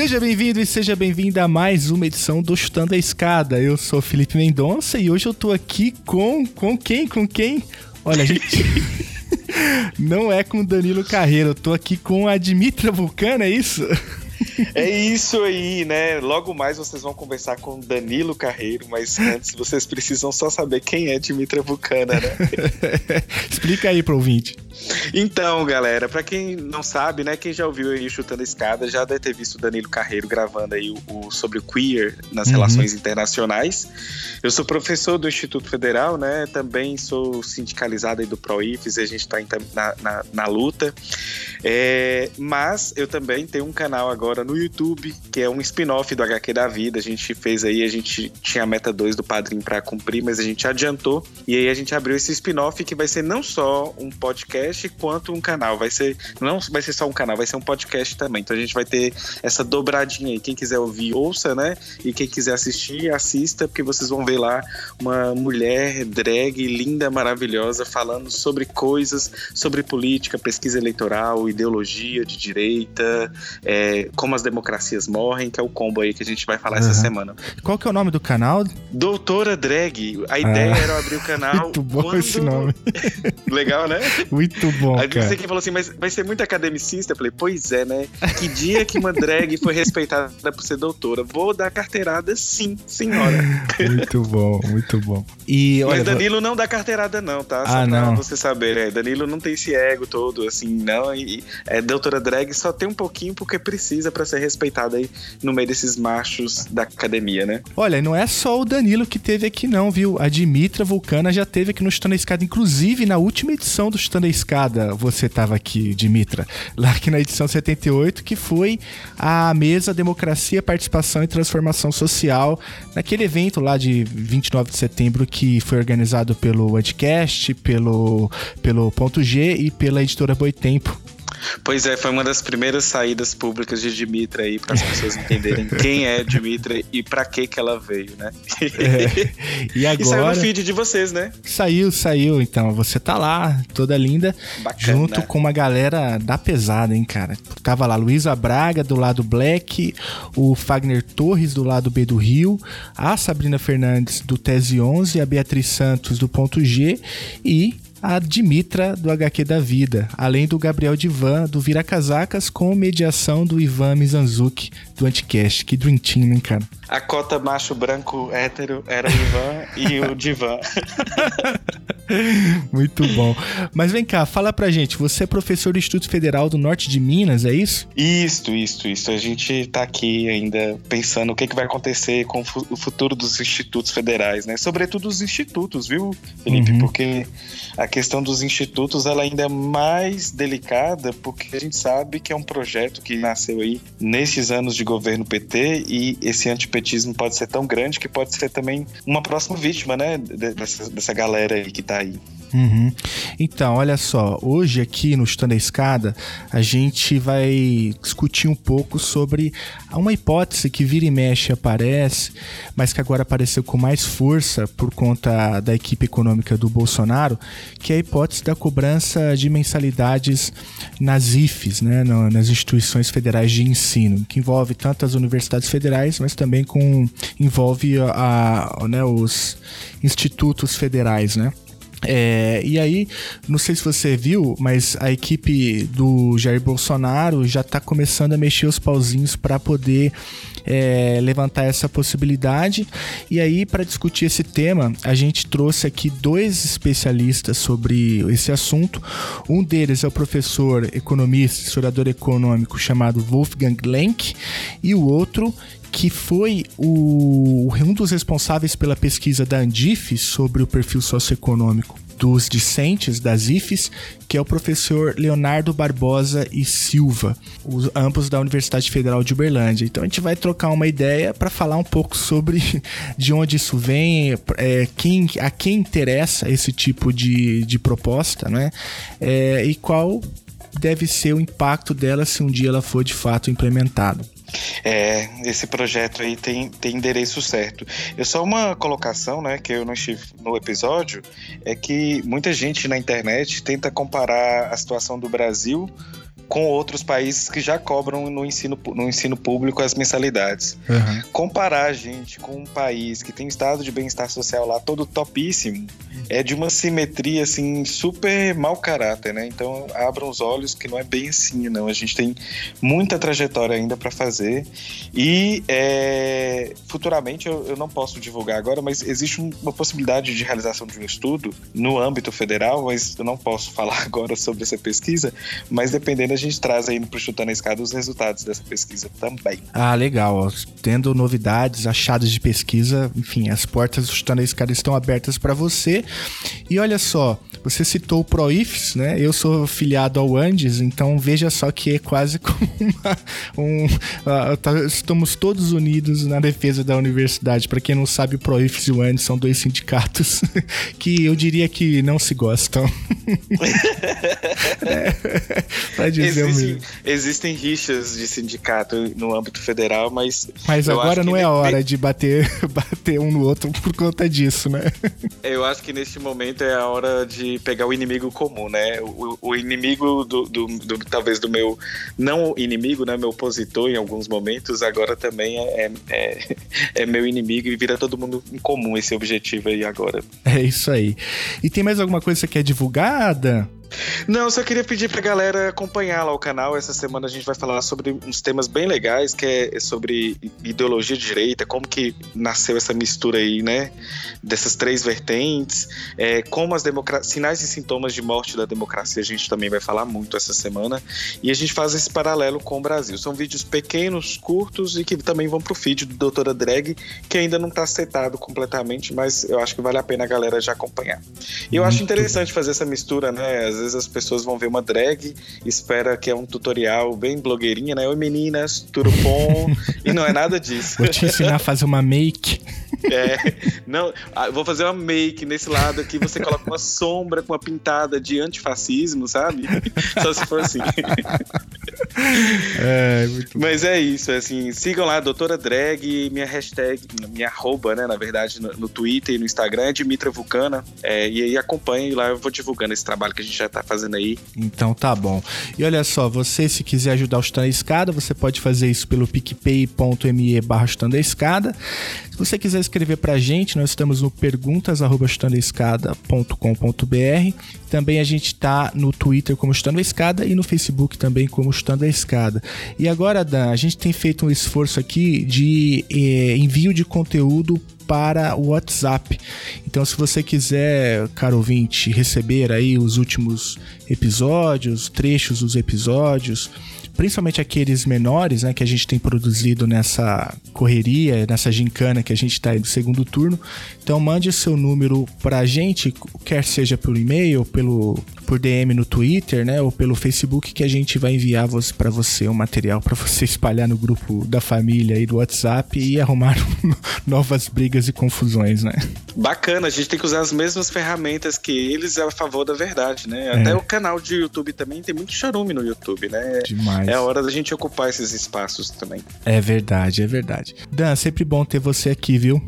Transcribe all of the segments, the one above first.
Seja bem-vindo e seja bem-vinda a mais uma edição do Chutando a Escada. Eu sou Felipe Mendonça e hoje eu tô aqui com. Com quem? Com quem? Olha, gente. Não é com Danilo Carreiro, eu tô aqui com a Dimitra Vulcana, é isso? É isso aí, né? Logo mais vocês vão conversar com Danilo Carreiro, mas antes vocês precisam só saber quem é Dimitra Vulcana, né? Explica aí pro ouvinte. Então, galera, para quem não sabe, né, quem já ouviu aí Chutando a Escada, já deve ter visto o Danilo Carreiro gravando aí o, o sobre o queer nas uhum. relações internacionais. Eu sou professor do Instituto Federal, né, também sou sindicalizado aí do ProIFES, a gente está na, na, na, luta. É, mas eu também tenho um canal agora no YouTube, que é um spin-off do HQ da Vida. A gente fez aí, a gente tinha a meta 2 do padrinho para cumprir, mas a gente adiantou. E aí a gente abriu esse spin-off que vai ser não só um podcast quanto um canal. Vai ser não vai ser só um canal, vai ser um podcast também. Então a gente vai ter essa dobradinha aí. Quem quiser ouvir, ouça, né? E quem quiser assistir, assista, porque vocês vão ver lá uma mulher drag linda, maravilhosa, falando sobre coisas, sobre política, pesquisa eleitoral, ideologia de direita, é, como as democracias morrem, que é o combo aí que a gente vai falar uhum. essa semana. Qual que é o nome do canal? Doutora Drag. A ideia ah. era abrir o canal. Muito bom quando... esse nome. Legal, né? Muito bom, Aí cara. você que falou assim, mas vai ser muito academicista? Eu falei, pois é, né? Que dia que uma drag foi respeitada por ser doutora? Vou dar carteirada sim, senhora. Muito bom, muito bom. E, olha, mas Danilo não dá carteirada não, tá? Só ah, não. você saber, né? Danilo não tem esse ego todo, assim, não. E é, doutora drag só tem um pouquinho porque precisa para ser respeitada aí no meio desses machos da academia, né? Olha, não é só o Danilo que teve aqui não, viu? A Dimitra Vulcana já teve aqui no Chutando a Escada, inclusive na última edição do Chutando a Escada você estava aqui, Dimitra, lá aqui na edição 78, que foi a mesa Democracia, Participação e Transformação Social, naquele evento lá de 29 de setembro que foi organizado pelo Anticast, pelo, pelo Ponto G e pela editora Boitempo. Pois é, foi uma das primeiras saídas públicas de Dimitra aí para as pessoas entenderem quem é Dimitra e para que que ela veio, né? É. E agora? E saiu no feed de vocês, né? Saiu, saiu. Então você tá lá, toda linda, Bacana. junto com uma galera da pesada, hein, cara. Tava lá Luísa Braga do lado Black, o Fagner Torres do lado B do Rio, a Sabrina Fernandes do Tese 11, a Beatriz Santos do Ponto G e a Dimitra do HQ da Vida, além do Gabriel Divan do Vira Casacas com mediação do Ivan Mizanzuki do Anticast. Que Dream Team, hein, cara? A cota macho branco hétero era o Ivan e o Divan. Muito bom. Mas vem cá, fala pra gente, você é professor do Instituto Federal do Norte de Minas, é isso? Isso, isso, isso. A gente tá aqui ainda pensando o que, que vai acontecer com o futuro dos institutos federais, né? Sobretudo os institutos, viu, Felipe? Uhum. Porque a questão dos institutos ela ainda é mais delicada, porque a gente sabe que é um projeto que nasceu aí nesses anos de governo PT e esse antipetismo pode ser tão grande que pode ser também uma próxima vítima, né? Dessa, dessa galera aí que tá aí. Uhum. Então, olha só, hoje aqui no Chutando a Escada, a gente vai discutir um pouco sobre uma hipótese que vira e mexe aparece, mas que agora apareceu com mais força por conta da equipe econômica do Bolsonaro, que é a hipótese da cobrança de mensalidades nas IFES, né, nas instituições federais de ensino, que envolve tanto as universidades federais, mas também com envolve a, a né, os institutos federais, né? É, e aí, não sei se você viu, mas a equipe do Jair Bolsonaro já está começando a mexer os pauzinhos para poder é, levantar essa possibilidade. E aí, para discutir esse tema, a gente trouxe aqui dois especialistas sobre esse assunto. Um deles é o professor economista, historiador econômico chamado Wolfgang Lenk, e o outro que foi o, um dos responsáveis pela pesquisa da Andif sobre o perfil socioeconômico dos discentes das IFES, que é o professor Leonardo Barbosa e Silva, os, ambos da Universidade Federal de Uberlândia. Então a gente vai trocar uma ideia para falar um pouco sobre de onde isso vem, é, quem, a quem interessa esse tipo de, de proposta, né? É, e qual deve ser o impacto dela se um dia ela for de fato implementada. É, esse projeto aí tem, tem endereço certo. É só uma colocação, né, que eu não estive no episódio, é que muita gente na internet tenta comparar a situação do Brasil com outros países que já cobram no ensino, no ensino público as mensalidades. Uhum. Comparar a gente com um país que tem um estado de bem-estar social lá todo topíssimo é de uma simetria assim super mau caráter, né? Então abram os olhos que não é bem assim, não. A gente tem muita trajetória ainda para fazer e é, futuramente eu, eu, não posso divulgar agora, mas existe uma possibilidade de realização de um estudo no âmbito federal, mas eu não posso falar agora sobre essa pesquisa, mas dependendo gente traz aí pro Chutando a Escada os resultados dessa pesquisa também. Ah, legal. Tendo novidades, achados de pesquisa, enfim, as portas do Chutando a Escada estão abertas para você. E olha só, você citou o ProIFs, né? Eu sou filiado ao Andes, então veja só que é quase como uma, um. Uh, estamos todos unidos na defesa da universidade. Para quem não sabe, o ProIFs e o Andes são dois sindicatos que eu diria que não se gostam. é, existem, existem rixas de sindicato no âmbito federal, mas. Mas agora não é hora de bater, bater um no outro por conta disso, né? Eu acho que neste momento é a hora de pegar o inimigo comum, né? O, o inimigo do, do, do, talvez do meu não inimigo, né? Meu opositor em alguns momentos agora também é, é, é, é meu inimigo e vira todo mundo em comum esse objetivo aí agora. É isso aí. E tem mais alguma coisa que você quer divulgada? Não, só queria pedir pra galera acompanhar lá o canal. Essa semana a gente vai falar sobre uns temas bem legais, que é sobre ideologia de direita, como que nasceu essa mistura aí, né? Dessas três vertentes, é, como as democracias, sinais e sintomas de morte da democracia, a gente também vai falar muito essa semana. E a gente faz esse paralelo com o Brasil. São vídeos pequenos, curtos e que também vão pro feed do Doutora Drag, que ainda não tá setado completamente, mas eu acho que vale a pena a galera já acompanhar. E eu muito acho interessante fazer essa mistura, né? Às vezes as pessoas vão ver uma drag, espera que é um tutorial bem blogueirinha, né? Oi meninas, tudo bom? e não é nada disso. Vou te ensinar a fazer uma make. É, não, ah, vou fazer uma make nesse lado aqui, você coloca uma sombra com uma pintada de antifascismo, sabe? Só se for assim. É, Mas é isso, é assim, sigam lá, doutora drag, minha hashtag, minha arroba, né, na verdade, no, no Twitter e no Instagram é Dimitra Vulcana, é, e aí acompanhem lá, eu vou divulgando esse trabalho que a gente já tá fazendo aí. Então tá bom. E olha só, você se quiser ajudar o Chutando Escada, você pode fazer isso pelo picpay.me barra Escada. Se você quiser escrever pra gente, nós estamos no perguntas.chutandoescada.com.br. Também a gente tá no Twitter como Chutando a Escada e no Facebook também como Chutando a Escada. E agora, Dan, a gente tem feito um esforço aqui de eh, envio de conteúdo para o WhatsApp. Então, se você quiser, caro ouvinte, receber aí os últimos episódios, trechos dos episódios, principalmente aqueles menores, né, que a gente tem produzido nessa correria, nessa gincana que a gente está aí no segundo turno. Então mande o seu número para a gente, quer seja pelo e-mail, pelo por DM no Twitter, né, ou pelo Facebook, que a gente vai enviar para você um material para você espalhar no grupo da família e do WhatsApp e arrumar novas brigas e confusões, né? Bacana, a gente tem que usar as mesmas ferramentas que eles a favor da verdade, né? É. Até o canal de YouTube também tem muito charume no YouTube, né? Demais. É a hora da gente ocupar esses espaços também. É verdade, é verdade. Dan, sempre bom ter você aqui, viu?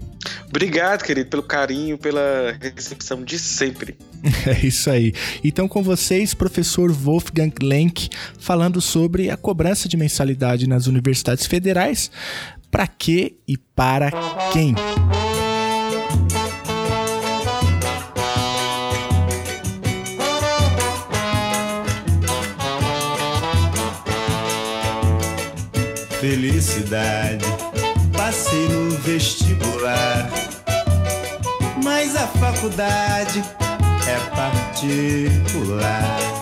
Obrigado, querido, pelo carinho, pela recepção de sempre. É isso aí. Então, com vocês, professor Wolfgang Lenk, falando sobre a cobrança de mensalidade nas universidades federais. Para que e para quem? Felicidade. Passei no vestibular, mas a faculdade é particular.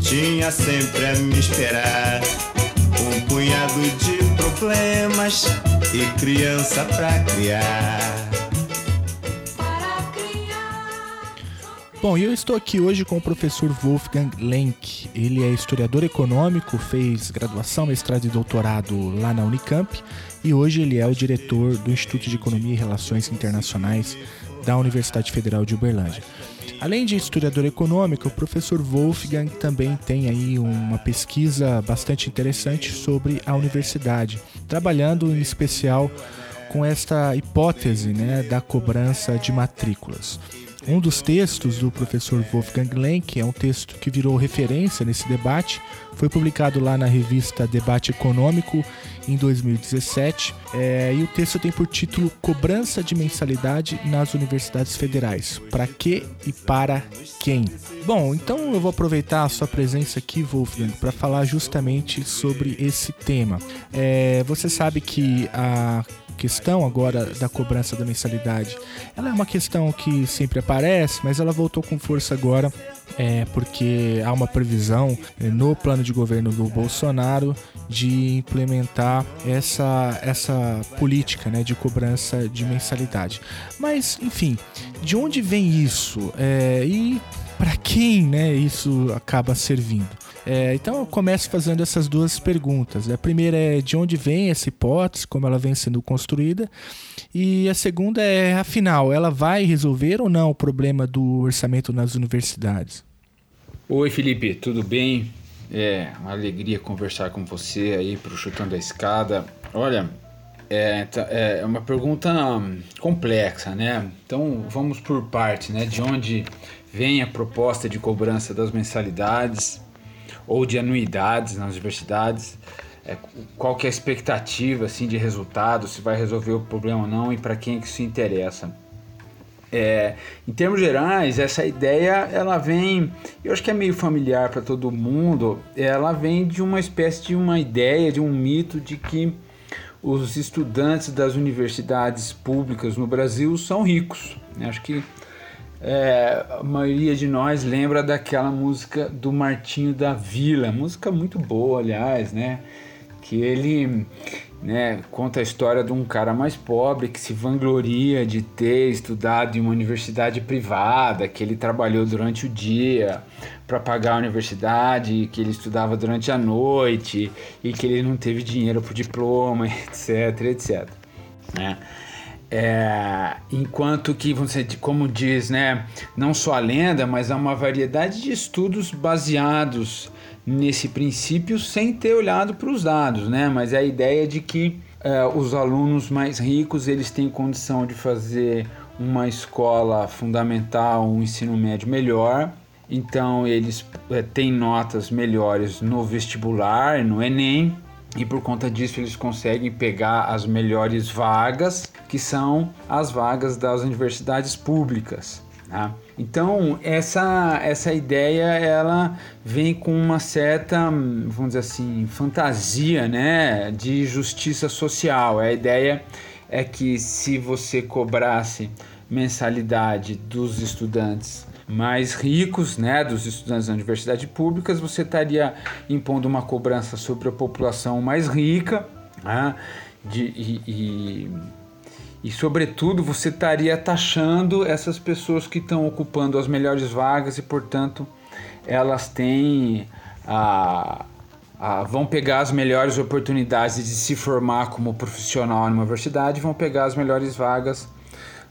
tinha sempre a me esperar. Um punhado de problemas e criança pra criar. Bom, eu estou aqui hoje com o professor Wolfgang Lenk. Ele é historiador econômico, fez graduação, mestrado e doutorado lá na Unicamp e hoje ele é o diretor do Instituto de Economia e Relações Internacionais da Universidade Federal de Uberlândia. Além de historiador econômico, o professor Wolfgang também tem aí uma pesquisa bastante interessante sobre a universidade, trabalhando em especial com esta hipótese né, da cobrança de matrículas. Um dos textos do professor Wolfgang Lenk é um texto que virou referência nesse debate, foi publicado lá na revista Debate Econômico em 2017, é, e o texto tem por título Cobrança de Mensalidade nas Universidades Federais. Para que e para quem? Bom, então eu vou aproveitar a sua presença aqui, Wolfgang, para falar justamente sobre esse tema. É, você sabe que a questão agora da cobrança da mensalidade, ela é uma questão que sempre aparece, mas ela voltou com força agora é, porque há uma previsão é, no plano de governo do Bolsonaro de implementar essa, essa política né, de cobrança de mensalidade. Mas, enfim, de onde vem isso? É, e para quem né, isso acaba servindo? É, então eu começo fazendo essas duas perguntas. A primeira é de onde vem essa hipótese, como ela vem sendo construída, e a segunda é, afinal, ela vai resolver ou não o problema do orçamento nas universidades? Oi Felipe, tudo bem? É uma alegria conversar com você aí para o Chutando a Escada. Olha, é, tá, é uma pergunta complexa, né? Então vamos por parte, né? De onde vem a proposta de cobrança das mensalidades? Ou de anuidades nas universidades. É, qual que é a expectativa assim, de resultado, se vai resolver o problema ou não e para quem é que isso interessa. É, em termos gerais, essa ideia ela vem, eu acho que é meio familiar para todo mundo. Ela vem de uma espécie de uma ideia, de um mito de que os estudantes das universidades públicas no Brasil são ricos. Acho que é, a maioria de nós lembra daquela música do Martinho da Vila, música muito boa, aliás, né? Que ele né, conta a história de um cara mais pobre que se vangloria de ter estudado em uma universidade privada, que ele trabalhou durante o dia para pagar a universidade, que ele estudava durante a noite e que ele não teve dinheiro para o diploma, etc, etc. Né? É, enquanto que você, como diz, né, não só a lenda, mas há uma variedade de estudos baseados nesse princípio sem ter olhado para os dados, né? Mas é a ideia de que é, os alunos mais ricos eles têm condição de fazer uma escola fundamental, um ensino médio melhor, então eles é, têm notas melhores no vestibular, no Enem, e por conta disso eles conseguem pegar as melhores vagas, que são as vagas das universidades públicas. Tá? Então essa essa ideia ela vem com uma certa, vamos dizer assim, fantasia, né, de justiça social. A ideia é que se você cobrasse mensalidade dos estudantes mais ricos, né, dos estudantes da universidade públicas, você estaria impondo uma cobrança sobre a população mais rica, né, de, e, e, e, sobretudo, você estaria taxando essas pessoas que estão ocupando as melhores vagas e, portanto, elas têm a, vão pegar as melhores oportunidades de se formar como profissional na universidade, vão pegar as melhores vagas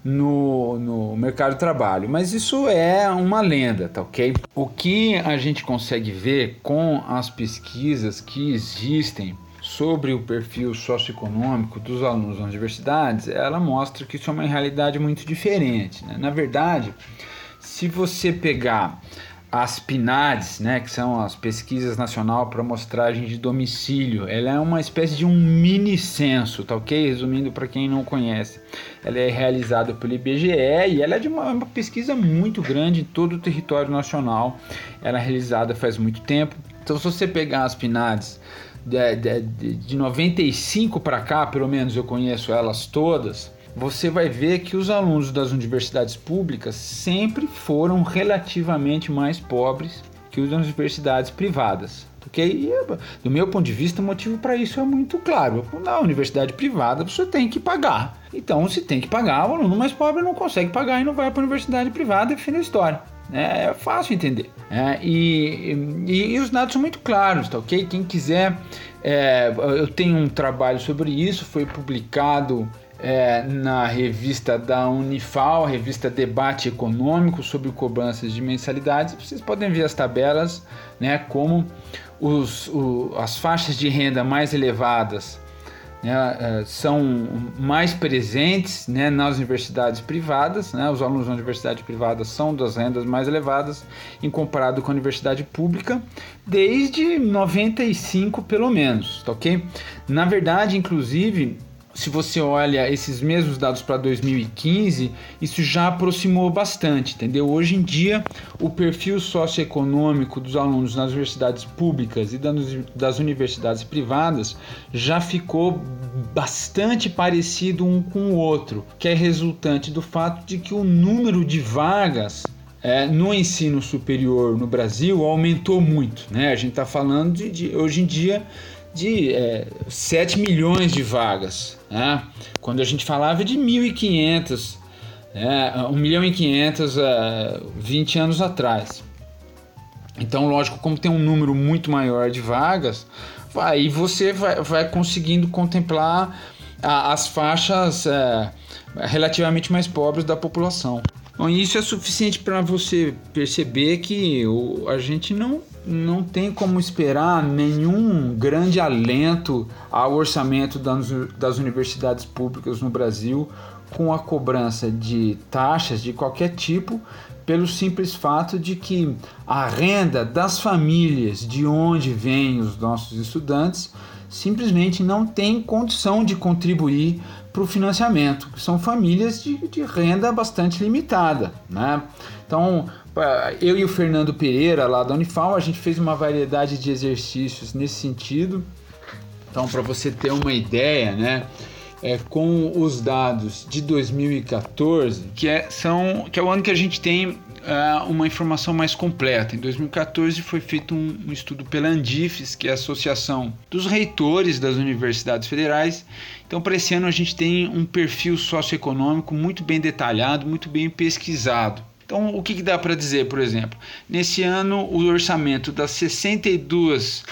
no, no mercado de trabalho. Mas isso é uma lenda, tá ok? O que a gente consegue ver com as pesquisas que existem sobre o perfil socioeconômico dos alunos das universidades, ela mostra que isso é uma realidade muito diferente. Né? Na verdade, se você pegar as PNADs, né, que são as pesquisas nacional para amostragem de domicílio, ela é uma espécie de um mini censo, tá ok? Resumindo para quem não conhece, ela é realizada pelo IBGE e ela é de uma, uma, pesquisa muito grande em todo o território nacional. Ela é realizada faz muito tempo. Então, se você pegar as PNADs de, de, de 95 para cá, pelo menos eu conheço elas todas, você vai ver que os alunos das universidades públicas sempre foram relativamente mais pobres que os das universidades privadas. Porque, do meu ponto de vista, o motivo para isso é muito claro. Na universidade privada você tem que pagar. Então, se tem que pagar, o aluno mais pobre não consegue pagar e não vai para a universidade privada e fim da história. É, é fácil entender. É, e, e, e, os dados são muito claros, tá ok? Quem quiser, é, eu tenho um trabalho sobre isso, foi publicado é, na revista da Unifal, revista Debate Econômico sobre cobranças de mensalidades. Vocês podem ver as tabelas, né, como os, o, as faixas de renda mais elevadas né, é, são mais presentes né, nas universidades privadas. Né, os alunos da universidade privada são das rendas mais elevadas em comparado com a universidade pública desde 95 pelo menos, tá ok? Na verdade, inclusive, se você olha esses mesmos dados para 2015, isso já aproximou bastante, entendeu? Hoje em dia, o perfil socioeconômico dos alunos nas universidades públicas e das universidades privadas já ficou bastante parecido um com o outro, que é resultante do fato de que o número de vagas é, no ensino superior no Brasil aumentou muito, né? A gente está falando de, de hoje em dia de é, 7 milhões de vagas. Né? Quando a gente falava de 1.500, né? 1 milhão e 500 é, 20 anos atrás. Então, lógico, como tem um número muito maior de vagas, aí você vai, vai conseguindo contemplar a, as faixas é, relativamente mais pobres da população. Bom, isso é suficiente para você perceber que o, a gente não não tem como esperar nenhum grande alento ao orçamento das, universidades públicas no Brasil com a cobrança de taxas de qualquer tipo, pelo simples fato de que a renda das famílias de onde vêm os nossos estudantes simplesmente não tem condição de contribuir para o financiamento, são famílias de, de renda bastante limitada. Né? Então, eu e o Fernando Pereira, lá da Unifal, a gente fez uma variedade de exercícios nesse sentido. Então, para você ter uma ideia, né? É, com os dados de 2014, que é, são, que é o ano que a gente tem é, uma informação mais completa. Em 2014 foi feito um, um, estudo pela Andifes, que é a Associação dos Reitores das Universidades Federais. Então, para esse ano, a gente tem um perfil socioeconômico muito bem detalhado, muito bem pesquisado. Então, o que, que dá para dizer, por exemplo? Nesse ano, o orçamento das 62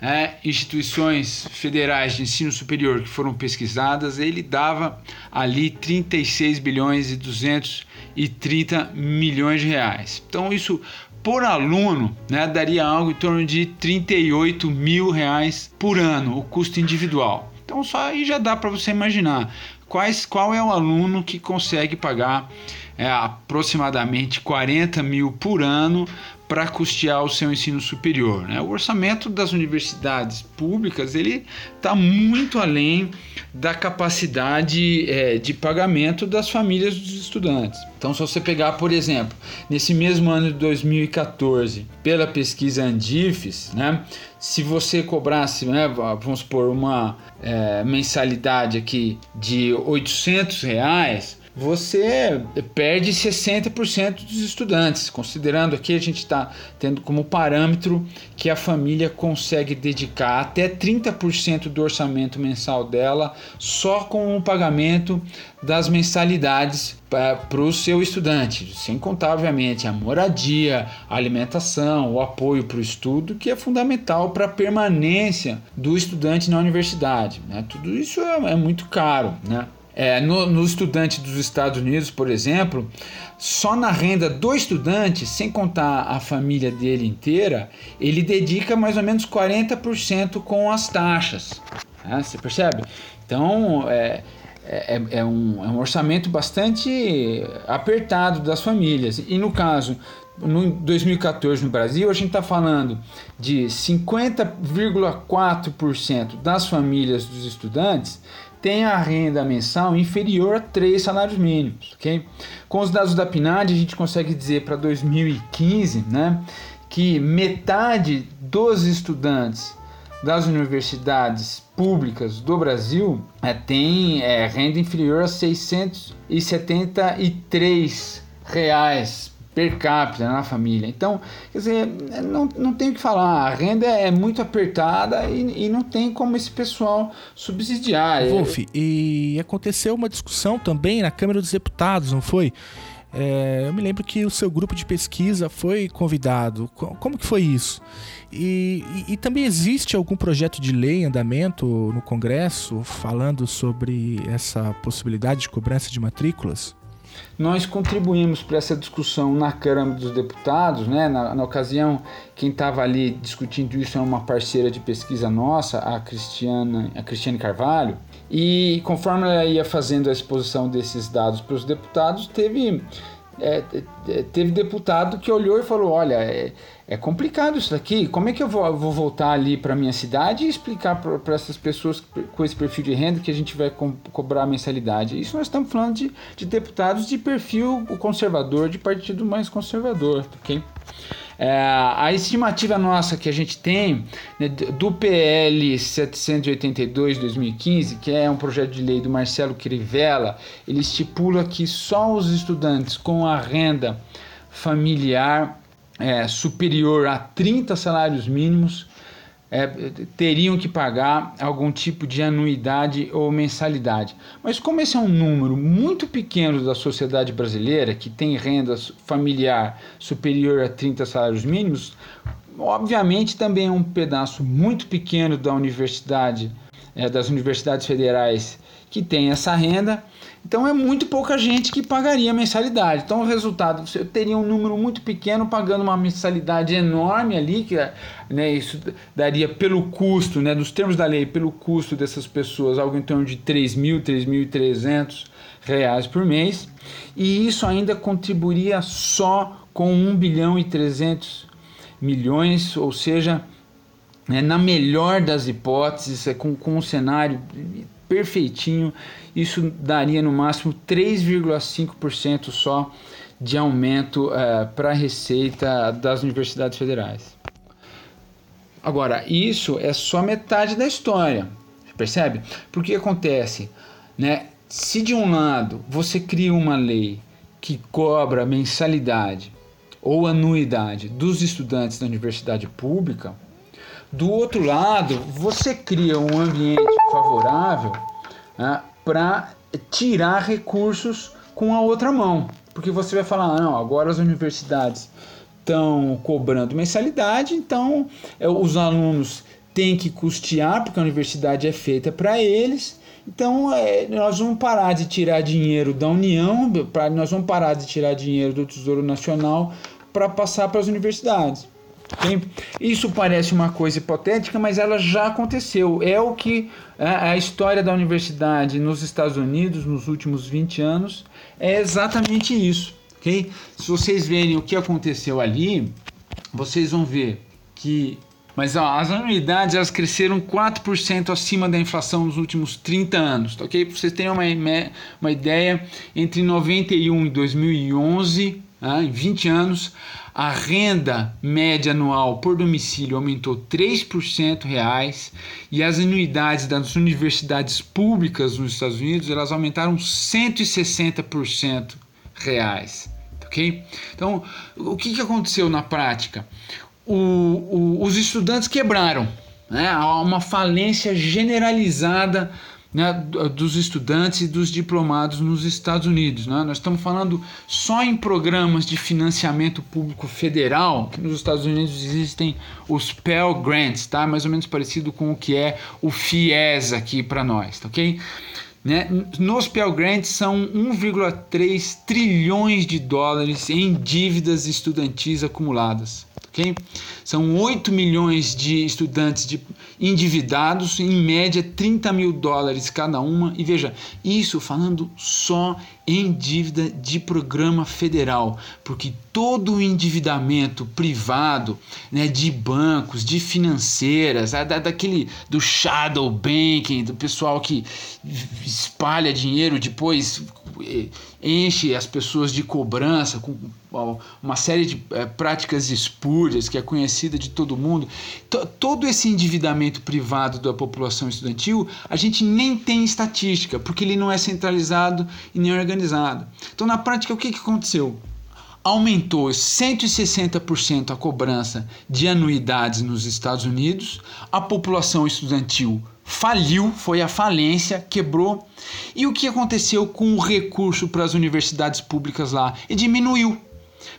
é, instituições federais de ensino superior que foram pesquisadas, ele dava ali 36 bilhões e 230 milhões de reais. Então, isso por aluno né, daria algo em torno de 38 mil reais por ano, o custo individual. Então, só aí já dá para você imaginar quais, qual é o aluno que consegue pagar é, aproximadamente 40 mil por ano para custear o seu ensino superior. Né? O orçamento das universidades públicas ele está muito além da capacidade é, de pagamento das famílias dos estudantes. Então, se você pegar, por exemplo, nesse mesmo ano de 2014, pela pesquisa Andifes, né, se você cobrasse, né, vamos supor, uma é, mensalidade aqui de 800 reais, você perde 60% dos estudantes, considerando aqui a gente está tendo como parâmetro que a família consegue dedicar até 30% do orçamento mensal dela só com o pagamento das mensalidades para o seu estudante, sem contar, obviamente, a moradia, a alimentação, o apoio para o estudo, que é fundamental para a permanência do estudante na universidade. Né? Tudo isso é, é muito caro. Né? É, no, no, estudante dos Estados Unidos, por exemplo, só na renda do estudante, sem contar a família dele inteira, ele dedica mais ou menos 40% com as taxas. Né? Você percebe? Então, é, é, é, é, um, é um orçamento bastante apertado das famílias. E no caso, no 2014 no Brasil, a gente está falando de 50,4% das famílias dos estudantes tem a renda mensal inferior a três salários mínimos, ok? Com os dados da PNAD, a gente consegue dizer para 2015, né, que metade dos estudantes das universidades públicas do Brasil é, tem é, renda inferior a 673 reais per capita na família. Então, quer dizer, não, não tem o que falar, a renda é muito apertada e, e não tem como esse pessoal subsidiar. Wolf, e aconteceu uma discussão também na Câmara dos Deputados, não foi? É, eu me lembro que o seu grupo de pesquisa foi convidado. Como que foi isso? E, e, e, também existe algum projeto de lei em andamento no Congresso falando sobre essa possibilidade de cobrança de matrículas? Nós contribuímos para essa discussão na Câmara dos Deputados, né? na, na ocasião, quem estava ali discutindo isso era uma parceira de pesquisa nossa, a, Cristiana, a Cristiane Carvalho, e conforme ela ia fazendo a exposição desses dados para os deputados, teve é, é, teve deputado que olhou e falou: Olha, é, é complicado isso daqui. Como é que eu vou, vou voltar ali para minha cidade e explicar para essas pessoas com esse perfil de renda que a gente vai co cobrar mensalidade? Isso nós estamos falando de, de deputados de perfil conservador, de partido mais conservador, ok? É, a estimativa nossa que a gente tem né, do PL 782 2015, que é um projeto de lei do Marcelo Crivella, ele estipula que só os estudantes com a renda familiar é, superior a 30 salários mínimos é, teriam que pagar algum tipo de anuidade ou mensalidade. Mas como esse é um número muito pequeno da sociedade brasileira, que tem renda familiar superior a 30 salários mínimos, obviamente também é um pedaço muito pequeno da universidade, é, das universidades federais que tem essa renda então é muito pouca gente que pagaria mensalidade. Então o resultado, você teria um número muito pequeno pagando uma mensalidade enorme ali, que né, isso daria pelo custo, né, nos termos da lei, pelo custo dessas pessoas, algo em torno de 3 mil, 3.300 reais por mês. E isso ainda contribuiria só com 1 bilhão e 300 milhões, ou seja, né, na melhor das hipóteses, é com, com um cenário perfeitinho, isso daria no máximo 3,5% só de aumento uh, para a receita das universidades federais. Agora, isso é só metade da história, percebe? Porque acontece, né? Se de um lado você cria uma lei que cobra mensalidade ou anuidade dos estudantes da universidade pública, do outro lado, você cria um ambiente favorável né, para tirar recursos com a outra mão. Porque você vai falar, não, agora as universidades estão cobrando mensalidade, então é, os alunos têm que custear, porque a universidade é feita para eles. Então é, nós vamos parar de tirar dinheiro da União, pra, nós vamos parar de tirar dinheiro do Tesouro Nacional para passar para as universidades. Isso parece uma coisa hipotética, mas ela já aconteceu. É o que é, a história da universidade nos Estados Unidos nos últimos 20 anos é exatamente isso. Okay? Se vocês verem o que aconteceu ali, vocês vão ver que mas ó, as anuidades elas cresceram 4% acima da inflação nos últimos 30 anos, tá ok? Para vocês terem uma, uma ideia, entre 91 e 2011, né, em 20 anos, a renda média anual por domicílio aumentou 3% reais e as anuidades das universidades públicas nos Estados Unidos elas aumentaram 160% reais. Ok? Então, o que, que aconteceu na prática? O, o, os estudantes quebraram, né? há uma falência generalizada né, dos estudantes e dos diplomados nos Estados Unidos. Né? Nós estamos falando só em programas de financiamento público federal, que nos Estados Unidos existem os Pell Grants, tá? mais ou menos parecido com o que é o FIES aqui para nós, tá ok? Né? Nos Pell Grants são 1,3 trilhões de dólares em dívidas estudantis acumuladas. ok? São 8 milhões de estudantes de endividados, em média 30 mil dólares cada uma. E veja, isso falando só em dívida de programa federal, porque todo o endividamento privado, né, de bancos, de financeiras, da, daquele do shadow banking, do pessoal que espalha dinheiro, depois eh, enche as pessoas de cobrança com uma série de é, práticas espúrias que é conhecida de todo mundo. T todo esse endividamento privado da população estudantil, a gente nem tem estatística, porque ele não é centralizado e nem organizado. Então, na prática, o que, que aconteceu? aumentou 160% a cobrança de anuidades nos Estados Unidos, a população estudantil faliu, foi a falência, quebrou. E o que aconteceu com o recurso para as universidades públicas lá? E diminuiu.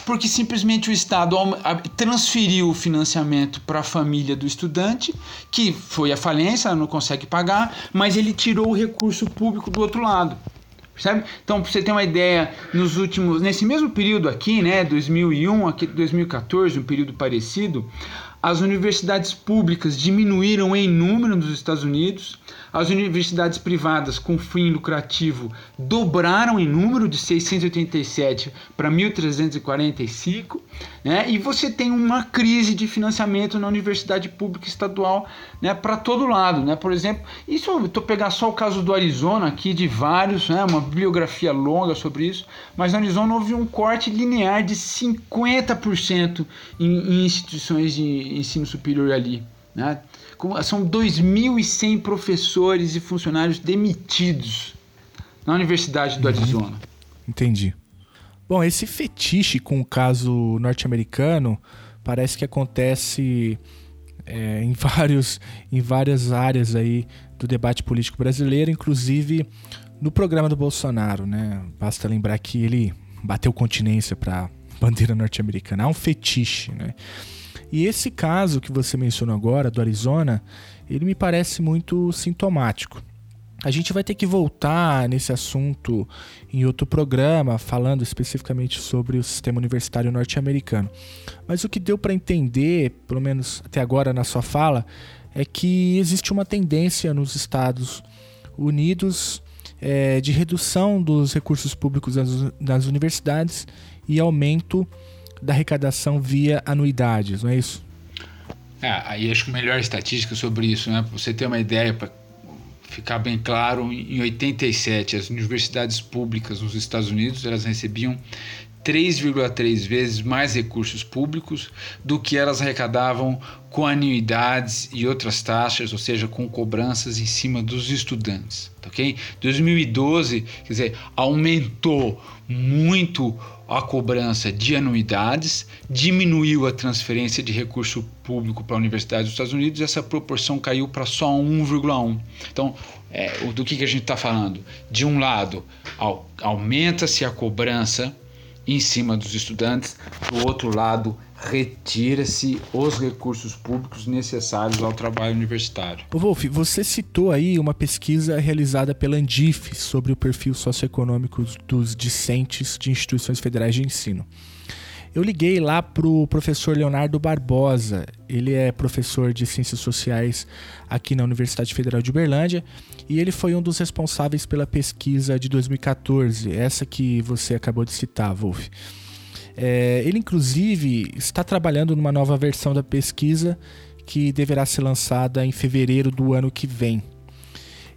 Porque simplesmente o Estado transferiu o financiamento para a família do estudante, que foi a falência, não consegue pagar, mas ele tirou o recurso público do outro lado. Percebe? Então, para você ter uma ideia, nos últimos, nesse mesmo período aqui, né, 2001 aqui 2014, um período parecido, as universidades públicas diminuíram em número nos Estados Unidos, as universidades privadas com fim lucrativo dobraram em número de 687 para 1.345, né? e você tem uma crise de financiamento na universidade pública estadual né? para todo lado. Né? Por exemplo, isso eu estou pegar só o caso do Arizona aqui, de vários, né? uma bibliografia longa sobre isso, mas no Arizona houve um corte linear de 50% em, em instituições de ensino superior ali. Né? São 2.100 professores e funcionários demitidos na Universidade do uhum. Arizona. Entendi. Bom, esse fetiche com o caso norte-americano parece que acontece é, em, vários, em várias áreas aí do debate político brasileiro, inclusive no programa do Bolsonaro, né? Basta lembrar que ele bateu continência para bandeira norte-americana. Há um fetiche, né? E esse caso que você mencionou agora, do Arizona, ele me parece muito sintomático. A gente vai ter que voltar nesse assunto em outro programa, falando especificamente sobre o sistema universitário norte-americano. Mas o que deu para entender, pelo menos até agora na sua fala, é que existe uma tendência nos Estados Unidos é, de redução dos recursos públicos das, das universidades e aumento da arrecadação via anuidades, não é isso? É, aí acho que a melhor estatística sobre isso, né? Pra você ter uma ideia, para ficar bem claro, em 87 as universidades públicas nos Estados Unidos elas recebiam 3,3 vezes mais recursos públicos do que elas arrecadavam com anuidades e outras taxas, ou seja, com cobranças em cima dos estudantes, tá ok? 2012, quer dizer, aumentou muito a cobrança de anuidades, diminuiu a transferência de recurso público para a Universidade dos Estados Unidos e essa proporção caiu para só 1,1. Então, é, do que, que a gente está falando? De um lado, aumenta-se a cobrança em cima dos estudantes, do outro lado, retira-se os recursos públicos necessários ao trabalho universitário. Wolf, você citou aí uma pesquisa realizada pela Andif sobre o perfil socioeconômico dos discentes de instituições federais de ensino. Eu liguei lá para o professor Leonardo Barbosa. Ele é professor de Ciências Sociais aqui na Universidade Federal de Uberlândia e ele foi um dos responsáveis pela pesquisa de 2014, essa que você acabou de citar, Wolf. É, ele, inclusive, está trabalhando numa nova versão da pesquisa que deverá ser lançada em fevereiro do ano que vem.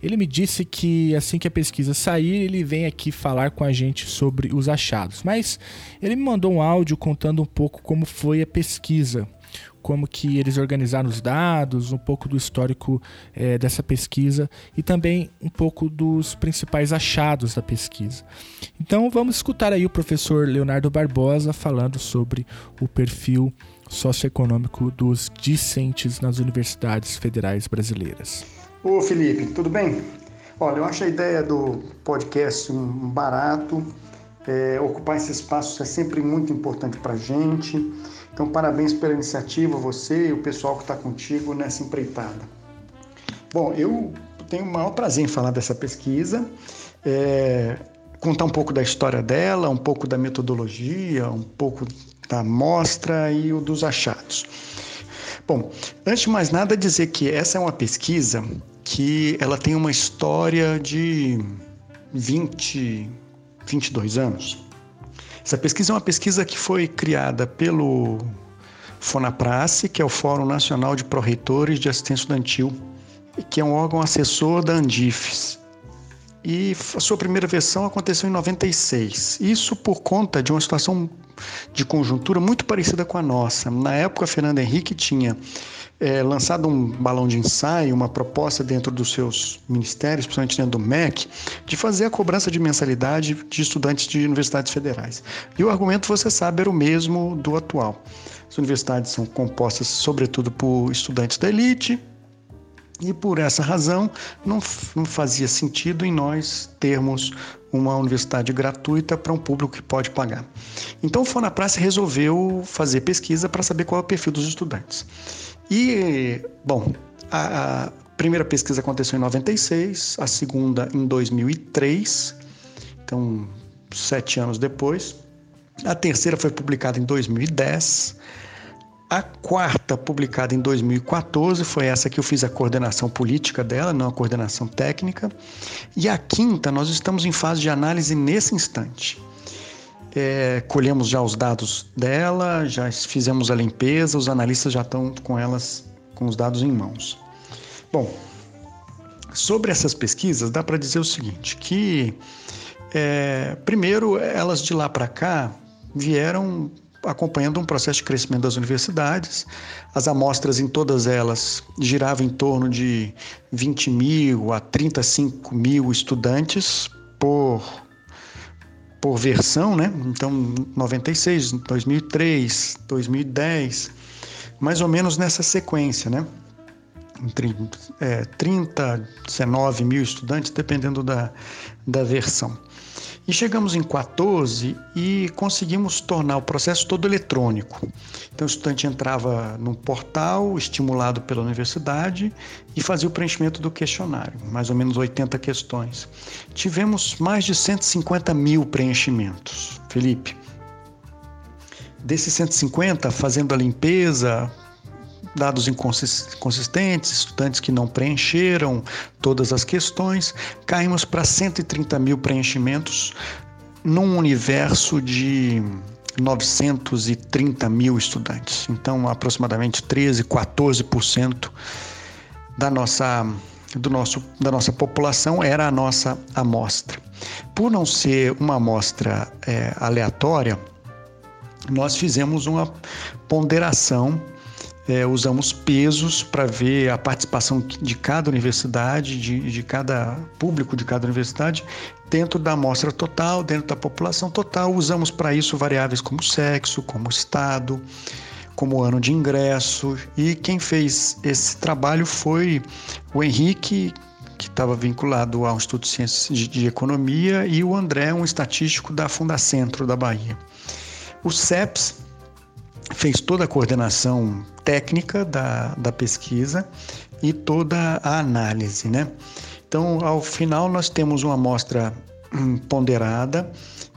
Ele me disse que assim que a pesquisa sair, ele vem aqui falar com a gente sobre os achados. Mas ele me mandou um áudio contando um pouco como foi a pesquisa, como que eles organizaram os dados, um pouco do histórico é, dessa pesquisa e também um pouco dos principais achados da pesquisa. Então vamos escutar aí o professor Leonardo Barbosa falando sobre o perfil socioeconômico dos discentes nas universidades federais brasileiras. Ô Felipe, tudo bem? Olha, eu acho a ideia do podcast um barato, é, ocupar esse espaço é sempre muito importante para a gente. Então, parabéns pela iniciativa, você e o pessoal que está contigo nessa empreitada. Bom, eu tenho o maior prazer em falar dessa pesquisa, é, contar um pouco da história dela, um pouco da metodologia, um pouco da amostra e o dos achados. Bom, antes de mais nada dizer que essa é uma pesquisa que ela tem uma história de 20, 22 anos. Essa pesquisa é uma pesquisa que foi criada pelo FONAPRACE, que é o Fórum Nacional de Pró-Reitores de Assistência Estudantil, que é um órgão assessor da Andifes. E a sua primeira versão aconteceu em 96. Isso por conta de uma situação de conjuntura muito parecida com a nossa. Na época, Fernando Henrique tinha é, lançado um balão de ensaio, uma proposta dentro dos seus ministérios, principalmente dentro do MEC, de fazer a cobrança de mensalidade de estudantes de universidades federais. E o argumento, você sabe, era o mesmo do atual. As universidades são compostas, sobretudo, por estudantes da elite, e por essa razão não, não, fazia sentido em nós termos uma universidade gratuita para um público que pode pagar. Então o Fonaprace resolveu fazer pesquisa para saber qual é o perfil dos estudantes. E, bom, a, a primeira pesquisa aconteceu em 96, a segunda em 2003, então sete anos depois. A terceira foi publicada em 2010. A quarta, publicada em 2014, foi essa que eu fiz a coordenação política dela, não a coordenação técnica. E a quinta, nós estamos em fase de análise nesse instante. É, colhemos já os dados dela, já fizemos a limpeza, os analistas já estão com elas, com os dados em mãos. Bom, sobre essas pesquisas, dá para dizer o seguinte: que, é, primeiro, elas de lá para cá vieram acompanhando um processo de crescimento das universidades. As amostras em todas elas giravam em torno de 20 mil a 35 mil estudantes por por versão, né? Então, 96, 2003, 2010, mais ou menos nessa sequência, né? Entre é, 30, 19 mil estudantes, dependendo da, da versão. E chegamos em 14 e conseguimos tornar o processo todo eletrônico. Então o estudante entrava num portal estimulado pela universidade e fazia o preenchimento do questionário, mais ou menos 80 questões. Tivemos mais de 150 mil preenchimentos, Felipe. Desses 150, fazendo a limpeza, dados inconsistentes, estudantes que não preencheram todas as questões, caímos para 130 mil preenchimentos num universo de 930 mil estudantes. Então, aproximadamente 13, 14% da nossa, do nosso, da nossa população era a nossa amostra. Por não ser uma amostra é, aleatória, nós fizemos uma ponderação é, usamos pesos para ver a participação de cada universidade, de, de cada público de cada universidade, dentro da amostra total, dentro da população total. Usamos para isso variáveis como sexo, como estado, como ano de ingresso. E quem fez esse trabalho foi o Henrique, que estava vinculado ao Instituto de Ciências de, de Economia, e o André, um estatístico da Fundacentro da Bahia. O CEPS fez toda a coordenação técnica da, da pesquisa e toda a análise, né? Então, ao final, nós temos uma amostra hum, ponderada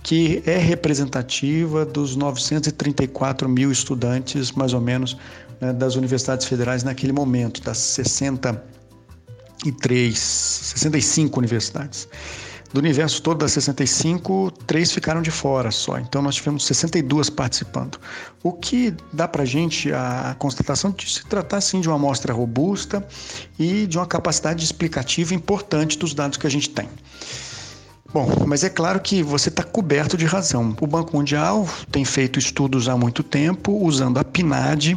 que é representativa dos 934 mil estudantes, mais ou menos, né, das universidades federais naquele momento, das 63, 65 universidades. Do universo todo das 65, três ficaram de fora só. Então nós tivemos 62 participando. O que dá para a gente a constatação de se tratar sim de uma amostra robusta e de uma capacidade explicativa importante dos dados que a gente tem. Bom, mas é claro que você está coberto de razão. O Banco Mundial tem feito estudos há muito tempo usando a PNAD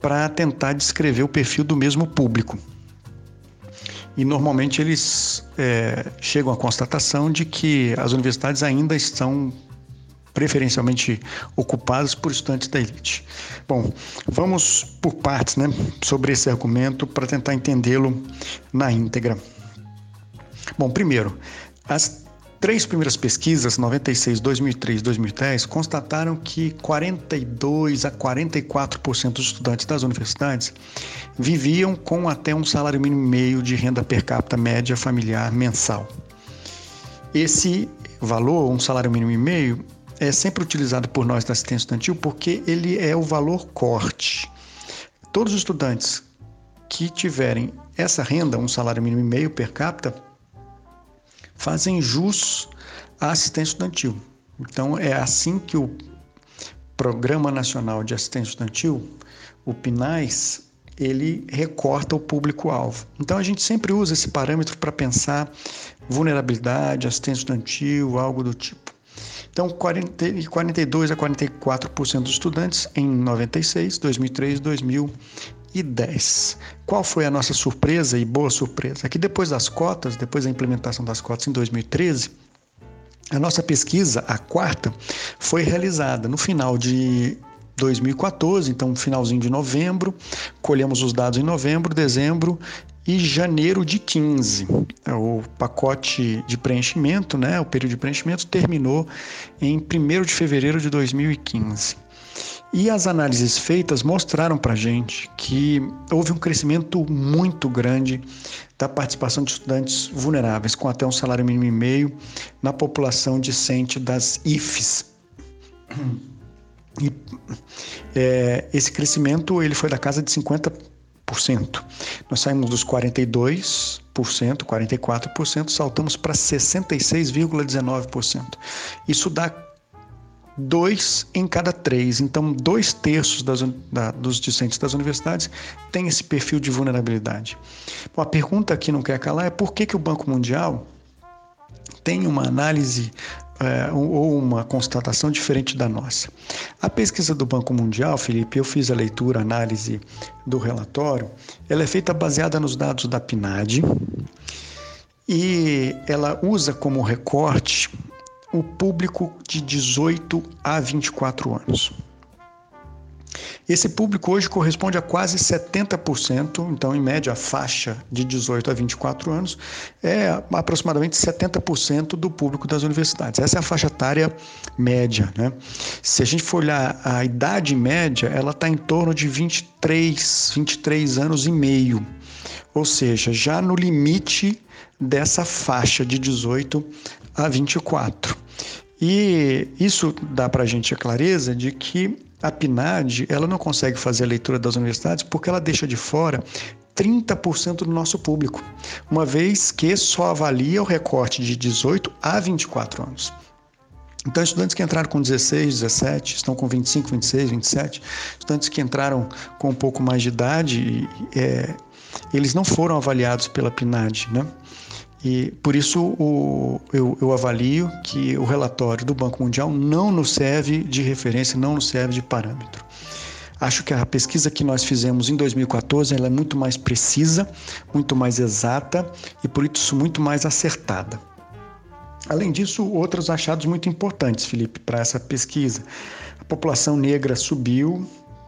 para tentar descrever o perfil do mesmo público e normalmente eles é, chegam à constatação de que as universidades ainda estão preferencialmente ocupadas por estudantes da elite. Bom, vamos por partes né, sobre esse argumento para tentar entendê-lo na íntegra. Bom, primeiro, as três primeiras pesquisas, 96, 2003 e 2010, constataram que 42 a 44% dos estudantes das universidades viviam com até um salário mínimo e meio de renda per capita média familiar mensal. Esse valor, um salário mínimo e meio, é sempre utilizado por nós da assistência estudantil porque ele é o valor corte. Todos os estudantes que tiverem essa renda, um salário mínimo e meio per capita, fazem jus à assistência estudantil. Então é assim que o Programa Nacional de Assistência Estudantil, o PNAES, ele recorta o público-alvo. Então a gente sempre usa esse parâmetro para pensar vulnerabilidade, assistência estudantil, algo do tipo. Então, 40, 42 a 44% dos estudantes em 96, 2003 e 2010. Qual foi a nossa surpresa e boa surpresa? É que depois das cotas, depois da implementação das cotas em 2013, a nossa pesquisa, a quarta, foi realizada no final de 2014, então finalzinho de novembro, colhemos os dados em novembro, dezembro e janeiro de 15. O pacote de preenchimento, né, o período de preenchimento terminou em 1 de fevereiro de 2015. E as análises feitas mostraram para a gente que houve um crescimento muito grande da participação de estudantes vulneráveis, com até um salário mínimo e meio, na população discente das IFES. E é, esse crescimento ele foi da casa de 50 nós saímos dos 42%, 44%, saltamos para 66,19%. Isso dá dois em cada três. Então, dois terços das, da, dos discentes das universidades têm esse perfil de vulnerabilidade. Bom, a pergunta que não quer calar é por que, que o Banco Mundial tem uma análise é, ou uma constatação diferente da nossa. A pesquisa do Banco Mundial, Felipe, eu fiz a leitura, a análise do relatório, ela é feita baseada nos dados da PNAD e ela usa como recorte o público de 18 a 24 anos. Esse público hoje corresponde a quase 70%, então, em média, a faixa de 18 a 24 anos é aproximadamente 70% do público das universidades. Essa é a faixa etária média. Né? Se a gente for olhar a idade média, ela está em torno de 23, 23 anos e meio, ou seja, já no limite dessa faixa de 18 a 24. E isso dá para a gente a clareza de que a PNAD ela não consegue fazer a leitura das universidades porque ela deixa de fora 30% do nosso público, uma vez que só avalia o recorte de 18 a 24 anos. Então, estudantes que entraram com 16, 17, estão com 25, 26, 27, estudantes que entraram com um pouco mais de idade, é, eles não foram avaliados pela PNAD, né? E por isso o, eu, eu, avalio que o relatório do Banco Mundial não nos serve de referência, não nos serve de parâmetro. Acho que a pesquisa que nós fizemos em 2014 ela é muito mais precisa, muito mais exata e por isso muito mais acertada. Além disso, outros achados muito importantes, Felipe, para essa pesquisa. A população negra subiu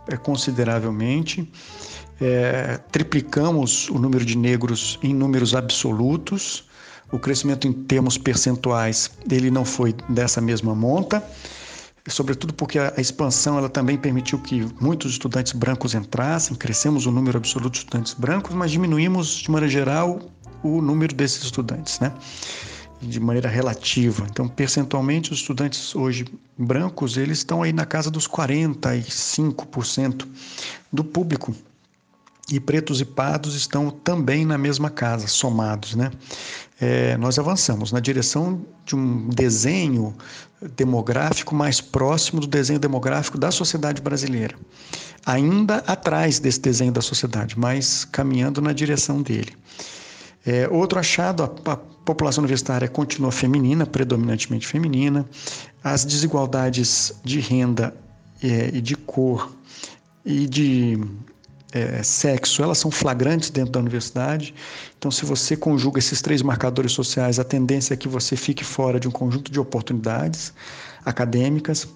é, consideravelmente é, triplicamos o número de negros em números absolutos. O crescimento em termos percentuais ele não foi dessa mesma monta, sobretudo porque a expansão ela também permitiu que muitos estudantes brancos entrassem. Crescemos o número absoluto de estudantes brancos, mas diminuímos de maneira geral o número desses estudantes, né? de maneira relativa. Então, percentualmente, os estudantes hoje brancos, eles estão aí na casa dos 45% do público e pretos e pardos estão também na mesma casa, somados. Né? É, nós avançamos na direção de um desenho demográfico mais próximo do desenho demográfico da sociedade brasileira. Ainda atrás desse desenho da sociedade, mas caminhando na direção dele. É, outro achado, a, a população universitária continua feminina, predominantemente feminina. As desigualdades de renda é, e de cor e de é, sexo, elas são flagrantes dentro da universidade. Então, se você conjuga esses três marcadores sociais, a tendência é que você fique fora de um conjunto de oportunidades acadêmicas.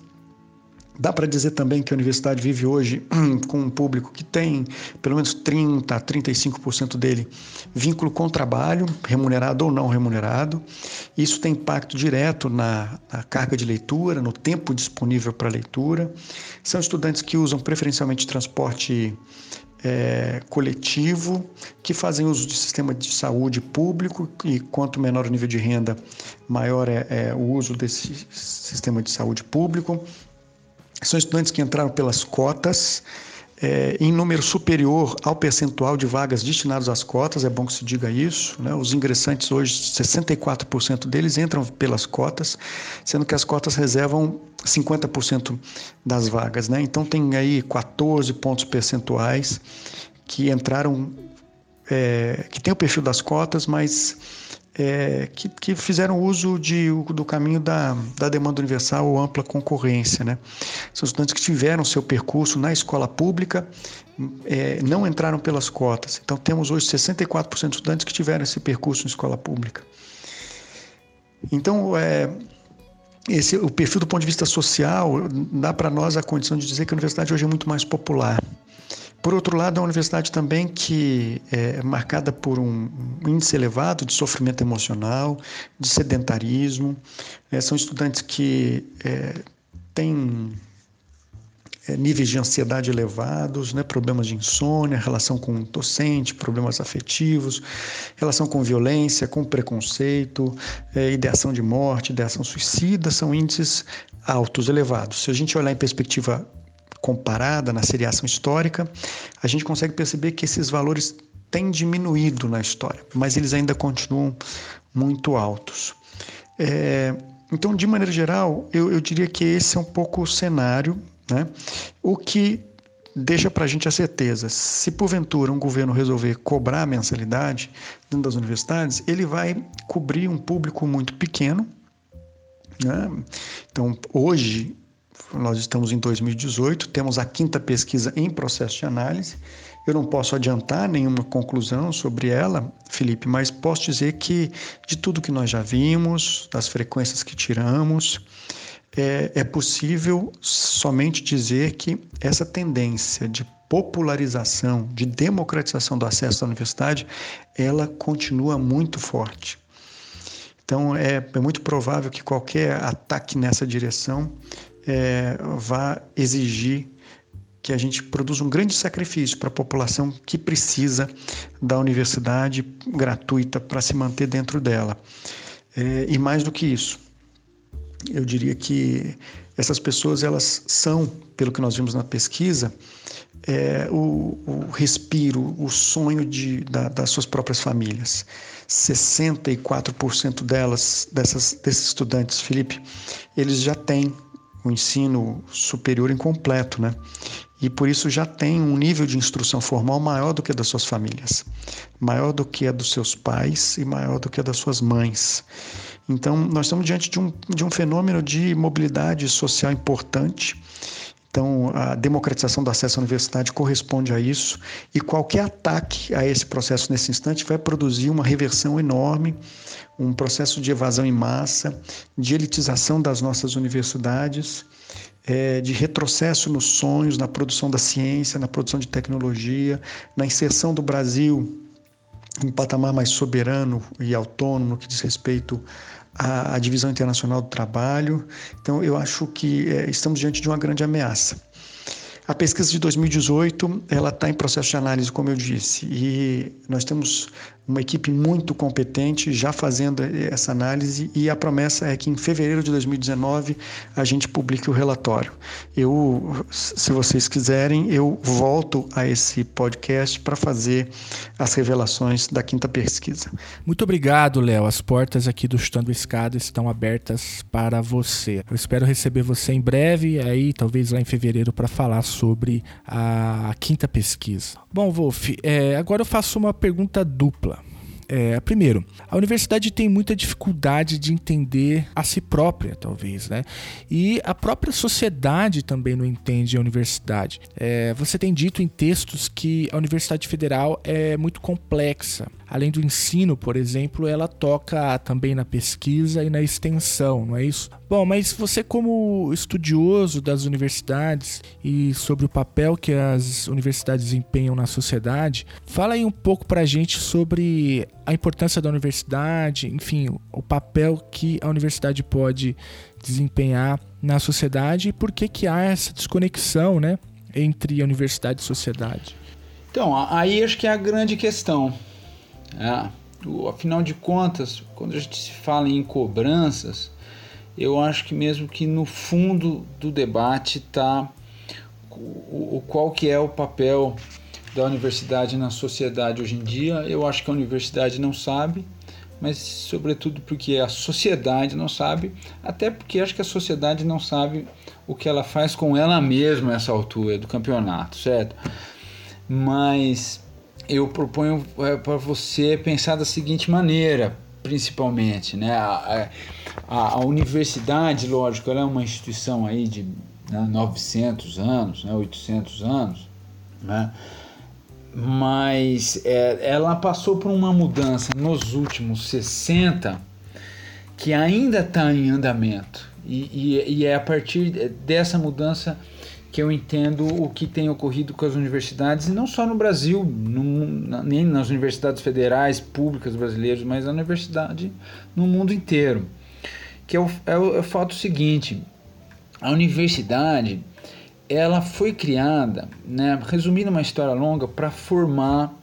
Dá para dizer também que a universidade vive hoje com um público que tem pelo menos 30 a 35% dele vínculo com trabalho, remunerado ou não remunerado. Isso tem impacto direto na, na carga de leitura, no tempo disponível para leitura. São estudantes que usam preferencialmente transporte é, coletivo que fazem uso de sistema de saúde público e quanto menor o nível de renda, maior é, é o uso desse sistema de saúde público. São estudantes que entraram pelas cotas é, em número superior ao percentual de vagas destinadas às cotas, é bom que se diga isso. Né? Os ingressantes hoje, 64% deles entram pelas cotas, sendo que as cotas reservam 50% das vagas. Né? Então tem aí 14 pontos percentuais que entraram, é, que tem o perfil das cotas, mas é, que, que, fizeram uso de, do caminho da, da demanda universal ou ampla concorrência. Né? São estudantes que tiveram seu percurso na escola pública, é, não entraram pelas cotas. Então, temos hoje 64% de estudantes que tiveram esse percurso em escola pública. Então, é, esse, o perfil do ponto de vista social dá para nós a condição de dizer que a universidade hoje é muito mais popular. Por outro lado, é uma universidade também que é marcada por um índice elevado de sofrimento emocional, de sedentarismo. É, são estudantes que é, têm é, níveis de ansiedade elevados, né, problemas de insônia, relação com o docente, problemas afetivos, relação com violência, com preconceito, é, ideação de morte, ideação suicida, são índices altos, elevados. Se a gente olhar em perspectiva comparada na seriação histórica, a gente consegue perceber que esses valores têm diminuído na história, mas eles ainda continuam muito altos. É, então, de maneira geral, eu, eu, diria que esse é um pouco o cenário, né? o que deixa para a gente a certeza: se porventura um governo resolver cobrar a mensalidade dentro das universidades, ele vai cobrir um público muito pequeno. Né? Então, hoje, nós estamos em 2018, temos a quinta pesquisa em processo de análise. Eu não posso adiantar nenhuma conclusão sobre ela, Felipe, mas posso dizer que de tudo que nós já vimos, das frequências que tiramos, é, é possível somente dizer que essa tendência de popularização, de democratização do acesso à universidade, ela continua muito forte. Então, é, é muito provável que qualquer ataque nessa direção é, vá exigir que a gente produza um grande sacrifício para a população que precisa da universidade gratuita para se manter dentro dela. É, e mais do que isso, eu diria que essas pessoas elas são, pelo que nós vimos na pesquisa, é, o, o, respiro, o sonho de, da, das suas próprias famílias. 64% delas, dessas, desses estudantes, Felipe, eles já têm o ensino superior incompleto, né? E por isso já tem um nível de instrução formal maior do que a das suas famílias, maior do que a dos seus pais e maior do que a das suas mães. Então, nós estamos diante de um, de um fenômeno de mobilidade social importante então, a democratização do acesso à universidade corresponde a isso, e qualquer ataque a esse processo nesse instante vai produzir uma reversão enorme, um processo de evasão em massa, de elitização das nossas universidades, é, de retrocesso nos sonhos, na produção da ciência, na produção de tecnologia, na inserção do Brasil em um patamar mais soberano e autônomo no que diz respeito a, a divisão internacional do trabalho. Então, eu acho que é, estamos diante de uma grande ameaça. A pesquisa de 2018 ela está em processo de análise, como eu disse, e nós temos uma equipe muito competente já fazendo essa análise e a promessa é que em fevereiro de 2019 a gente publique o relatório. Eu, se vocês quiserem, eu volto a esse podcast para fazer as revelações da quinta pesquisa. Muito obrigado, Léo. As portas aqui do Chutando Escada estão abertas para você. Eu espero receber você em breve, aí talvez lá em fevereiro para falar sobre a quinta pesquisa. Bom, Wolf, é, agora eu faço uma pergunta dupla. É, primeiro, a universidade tem muita dificuldade de entender a si própria, talvez, né? E a própria sociedade também não entende a universidade. É, você tem dito em textos que a Universidade Federal é muito complexa. Além do ensino, por exemplo, ela toca também na pesquisa e na extensão, não é isso? Bom, mas você, como estudioso das universidades e sobre o papel que as universidades desempenham na sociedade, fala aí um pouco pra gente sobre a importância da universidade, enfim, o papel que a universidade pode desempenhar na sociedade e por que, que há essa desconexão né, entre a universidade e a sociedade. Então, aí acho que é a grande questão. É, afinal de contas, quando a gente se fala em cobranças, eu acho que mesmo que no fundo do debate está o, o, qual que é o papel da universidade na sociedade hoje em dia. Eu acho que a universidade não sabe, mas sobretudo porque a sociedade não sabe, até porque acho que a sociedade não sabe o que ela faz com ela mesma nessa altura do campeonato, certo? Mas eu proponho é, para você pensar da seguinte maneira, principalmente, né? A, a, a, universidade, lógico, ela é uma instituição aí de né, 900 anos, né, 800 anos, né? mas é, ela passou por uma mudança nos últimos 60 que ainda está em andamento. E, e, e, é a partir dessa mudança que eu entendo o que tem ocorrido com as universidades, e não só no Brasil, no, nem nas universidades federais públicas brasileiras, mas na universidade no mundo inteiro. Que é o, é o, é o fato seguinte: a universidade ela foi criada, né, resumindo uma história longa, para formar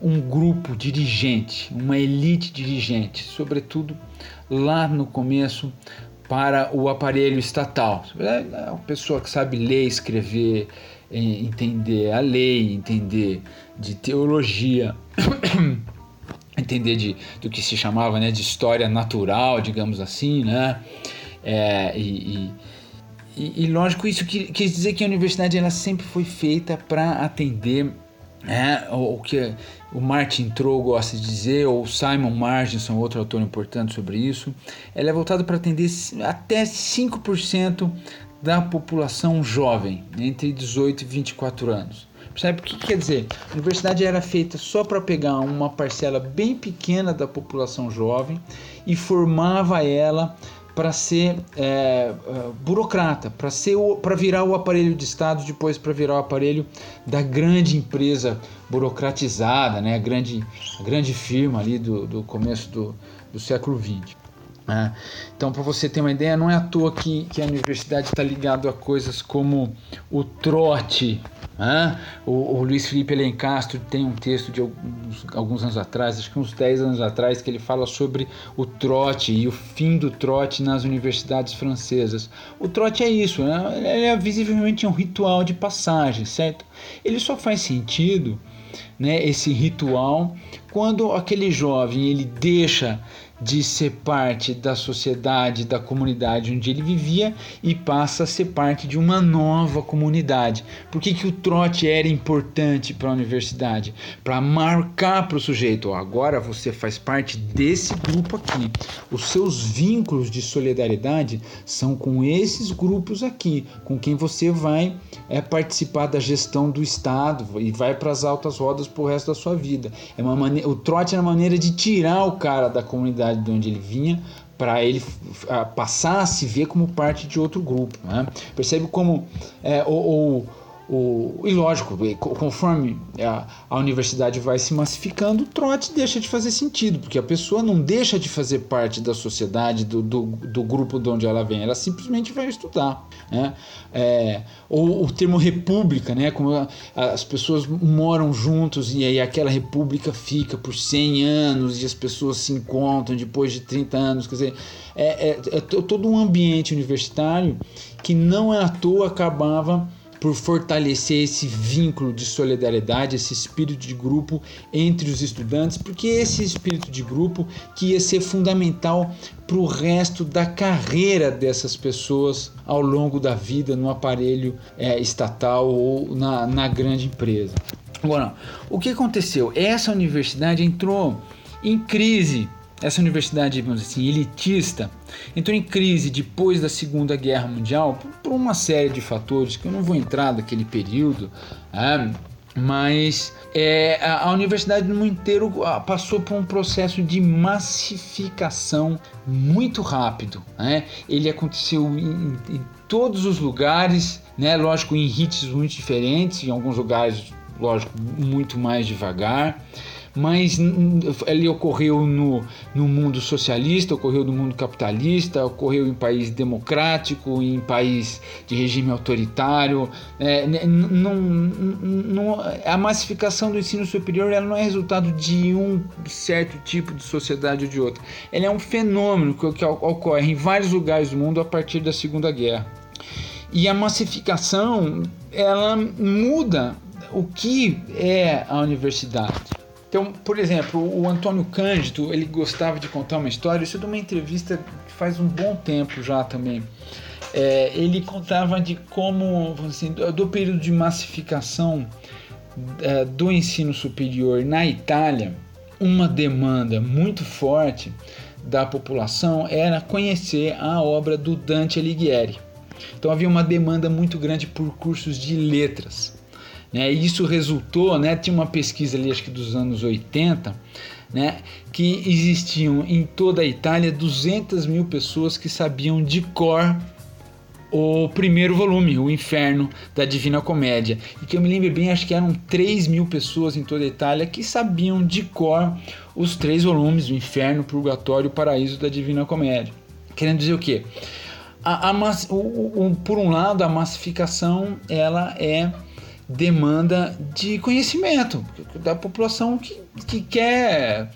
um grupo dirigente, uma elite dirigente, sobretudo lá no começo para o aparelho estatal. É, é uma pessoa que sabe ler, escrever, entender a lei, entender de teologia, entender de, do que se chamava né, de história natural, digamos assim, né? É, e, e e, lógico, isso quer dizer que a universidade ela sempre foi feita para atender é, o, que o Martin Troll gosta de dizer, ou Simon Marginson, outro autor importante sobre isso, ela é voltada para atender até 5% da população jovem, entre 18 e 24 anos. Percebe o que quer dizer? A universidade era feita só para pegar uma parcela bem pequena da população jovem e formava ela para ser é, é, burocrata, para virar o aparelho de Estado, depois para virar o aparelho da grande empresa burocratizada, né? a, grande, a grande firma ali do, do começo do, do século XX. Né? Então, para você ter uma ideia, não é à toa que, que a universidade está ligada a coisas como o trote, o, o, Luiz Felipe Elencastro tem um texto de alguns, alguns, anos atrás, acho que uns 10 anos atrás, que ele fala sobre o trote e o fim do trote nas universidades francesas. O trote é isso, né? ele é visivelmente um ritual de passagem, certo? Ele só faz sentido, né, esse ritual, quando aquele jovem ele deixa de ser parte da sociedade, da comunidade onde ele vivia e passa a ser parte de uma nova comunidade. Por que, que o trote era importante para a universidade? Para marcar para o sujeito: ó, agora você faz parte desse grupo aqui. Os seus vínculos de solidariedade são com esses grupos aqui, com quem você vai é, participar da gestão do Estado e vai para as altas rodas para o resto da sua vida. É uma maneira, o trote é uma maneira de tirar o cara da comunidade cidade de onde ele vinha para ele passar a se ver como parte de outro grupo. Né? Percebe como é, ou, o, e lógico, conforme a, a, universidade vai se massificando, o trote deixa de fazer sentido, porque a pessoa não deixa de fazer parte da sociedade, do, do, do grupo de onde ela vem, ela simplesmente vai estudar. Né? É, ou o termo república, né? como as pessoas moram juntos e aí aquela república fica por 100 anos e as pessoas se encontram depois de 30 anos. Quer dizer, é, é, é todo um ambiente universitário que não é à toa acabava por fortalecer esse vínculo de solidariedade, esse espírito de grupo entre os estudantes, porque esse espírito de grupo que ia ser fundamental para o resto da carreira dessas pessoas ao longo da vida no aparelho é, estatal ou na, na grande empresa. Agora, o que aconteceu? Essa universidade entrou em crise essa universidade, vamos assim, elitista, entrou em crise depois da Segunda Guerra Mundial por uma série de fatores que eu não vou entrar naquele período, é, mas é, a, universidade no mundo inteiro passou por um processo de massificação muito rápido. Né? Ele aconteceu em, em todos os lugares, né? lógico, em ritmos muito diferentes, em alguns lugares, lógico, muito mais devagar mas ele ocorreu no, no mundo socialista, ocorreu no mundo capitalista, ocorreu em país democrático, em país de regime autoritário. É, não, não, a massificação do ensino superior ela não é resultado de um certo tipo de sociedade ou de outra. Ela é um fenômeno que, que ocorre em vários lugares do mundo a partir da Segunda Guerra. E a massificação ela muda o que é a universidade. Então, por exemplo, o Antônio Cândido, ele gostava de contar uma história, isso é de uma entrevista que faz um bom tempo já também. É, ele contava de como, assim, do período de massificação é, do ensino superior na Itália, uma demanda muito forte da população era conhecer a obra do Dante Alighieri. Então havia uma demanda muito grande por cursos de letras. Né? E isso resultou, né, tinha uma pesquisa ali, acho que dos anos 80, né, que existiam em toda a Itália 200 mil pessoas que sabiam de cor o primeiro volume, O Inferno da Divina Comédia. E que eu me lembro bem, acho que eram 3 mil pessoas em toda a Itália que sabiam de cor os três volumes, O Inferno, Purgatório e o Paraíso da Divina Comédia. Querendo dizer o quê? A, a, o, o, por um lado, a massificação ela é demanda de conhecimento da população que, que quer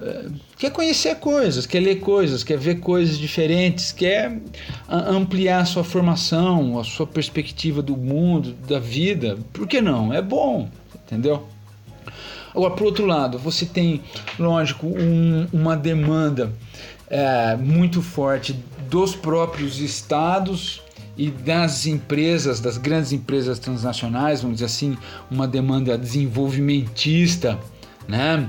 eh, quer conhecer coisas, quer ler coisas, quer ver coisas diferentes, quer ampliar a sua formação, a sua perspectiva do mundo, da vida. Por que não? É bom, entendeu? Agora, por outro lado, você tem, lógico, um, uma demanda é, muito forte dos próprios estados e das empresas, das grandes empresas transnacionais, vamos dizer assim, uma demanda desenvolvimentista, né?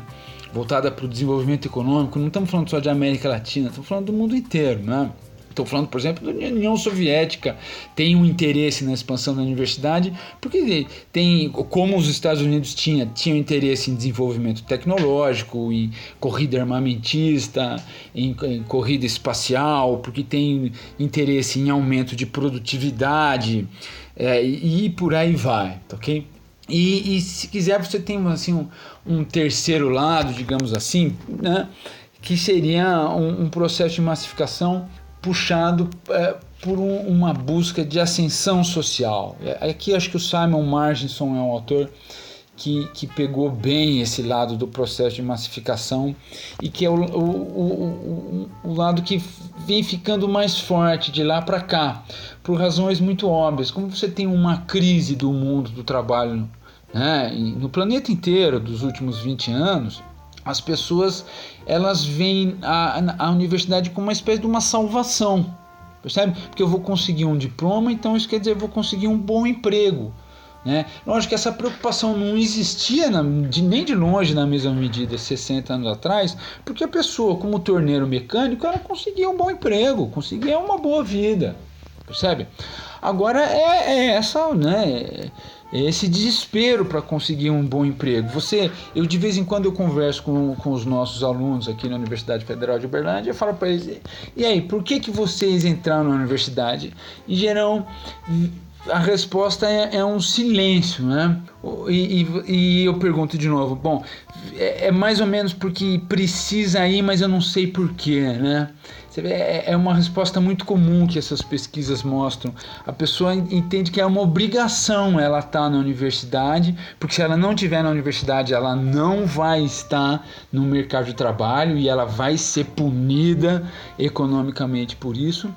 voltada para o desenvolvimento econômico. Não estamos falando só de América Latina, estamos falando do mundo inteiro, né? Estou falando, por exemplo, da União Soviética tem um interesse na expansão da universidade, porque tem, como os Estados Unidos tinha, tinham interesse em desenvolvimento tecnológico, em corrida armamentista, em, em corrida espacial, porque tem interesse em aumento de produtividade é, e, e por aí vai, tá ok? E, e, se quiser, você tem assim, um, um terceiro lado, digamos assim, né? que seria um, um processo de massificação puxado é, por um, uma busca de ascensão social. É, aqui acho que o Simon Marginson é um autor que, que pegou bem esse lado do processo de massificação e que é o, o, o, o lado que vem ficando mais forte de lá para cá, por razões muito óbvias. Como você tem uma crise do mundo do trabalho né, no planeta inteiro dos últimos 20 anos, as pessoas elas veem a, a universidade como uma espécie de uma salvação, percebe? Porque eu vou conseguir um diploma, então isso quer dizer eu vou conseguir um bom emprego. Né? Lógico que essa preocupação não existia na, de, nem de longe na mesma medida 60 anos atrás, porque a pessoa, como torneiro mecânico, ela conseguia um bom emprego, conseguia uma boa vida, percebe? Agora é, é essa, né? esse desespero para conseguir um bom emprego. Você, eu de vez em quando eu converso com, com os nossos alunos aqui na Universidade Federal de Uberlândia, eu falo para eles: "E aí, por que que vocês entraram na universidade?" Em geral, a resposta é, é um silêncio, né? E, e, e, eu pergunto de novo: bom, é, é, mais ou menos porque precisa ir, mas eu não sei porquê, né? É, é uma resposta muito comum que essas pesquisas mostram. A pessoa entende que é uma obrigação ela estar tá na universidade, porque se ela não estiver na universidade, ela não vai estar no mercado de trabalho e ela vai ser punida economicamente por isso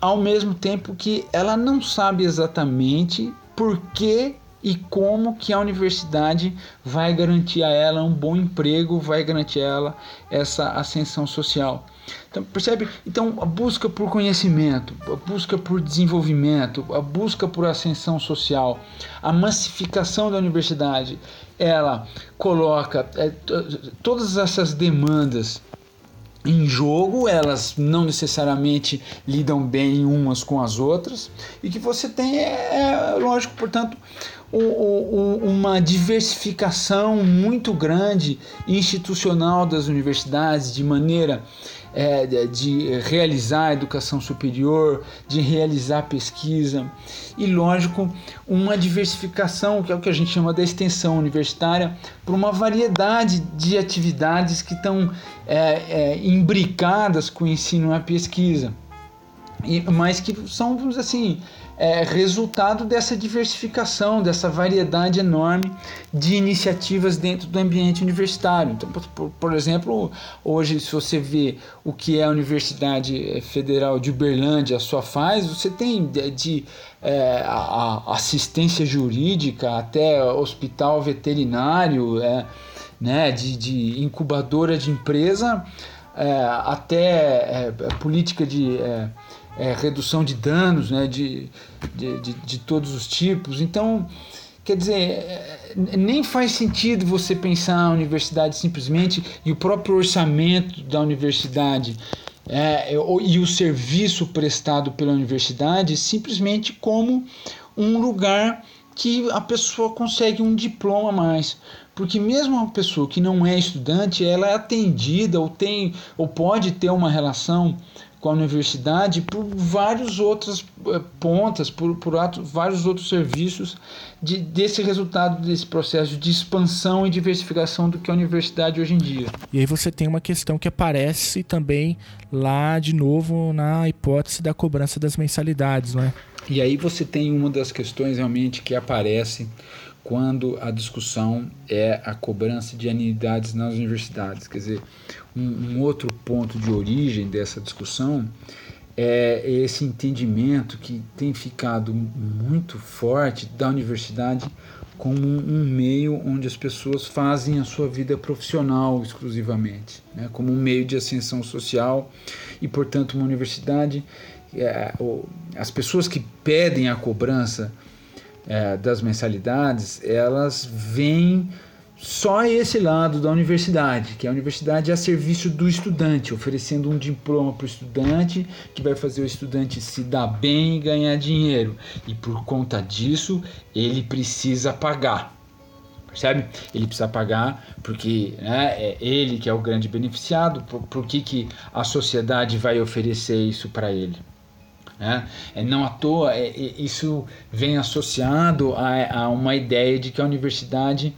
ao mesmo tempo que ela não sabe exatamente por que e como que a universidade vai garantir a ela um bom emprego, vai garantir a ela essa ascensão social. Então, percebe? Então, a busca por conhecimento, a busca por desenvolvimento, a busca por ascensão social, a massificação da universidade, ela coloca é, todas essas demandas em jogo, elas não necessariamente lidam bem umas com as outras, e que você tem, é, é lógico, portanto, uma diversificação muito grande institucional das universidades, de maneira é, de realizar educação superior, de realizar pesquisa. E, lógico, uma diversificação, que é o que a gente chama da extensão universitária, por uma variedade de atividades que estão é, é, imbricadas com o ensino e a pesquisa, e, mas que são, assim, é, resultado dessa diversificação, dessa variedade enorme de iniciativas dentro do ambiente universitário. Então, por, por, exemplo, hoje, se você vê o que é a Universidade Federal de Uberlândia só faz, você tem de, de é, a, a assistência jurídica até hospital veterinário, é, né, de, de incubadora de empresa, é, até é, política de é, é, redução de danos né, de, de, de, de, todos os tipos. Então, quer dizer, é, nem faz sentido você pensar a universidade simplesmente e o próprio orçamento da universidade é, e o serviço prestado pela universidade simplesmente como um lugar que a pessoa consegue um diploma a mais. Porque mesmo uma pessoa que não é estudante, ela é atendida ou tem ou pode ter uma relação com a universidade por várias outras eh, pontas, por, por ato, vários outros serviços de, desse resultado desse processo de expansão e diversificação do que é a universidade hoje em dia. E aí você tem uma questão que aparece também lá de novo na hipótese da cobrança das mensalidades, não é? E aí você tem uma das questões realmente que aparece quando a discussão é a cobrança de anuidades nas universidades. Quer dizer, um, um outro ponto de origem dessa discussão é esse entendimento que tem ficado muito forte da universidade como um meio onde as pessoas fazem a sua vida profissional exclusivamente, né? como um meio de ascensão social e, portanto, uma universidade. É, as pessoas que pedem a cobrança é, das mensalidades, elas vêm só esse lado da universidade, que a universidade é a serviço do estudante, oferecendo um diploma para o estudante que vai fazer o estudante se dar bem e ganhar dinheiro. E por conta disso, ele precisa pagar. Percebe? Ele precisa pagar porque né, é ele que é o grande beneficiado, por, por que, que a sociedade vai oferecer isso para ele? Né? É, não à toa, é, é, isso vem associado a, a uma ideia de que a universidade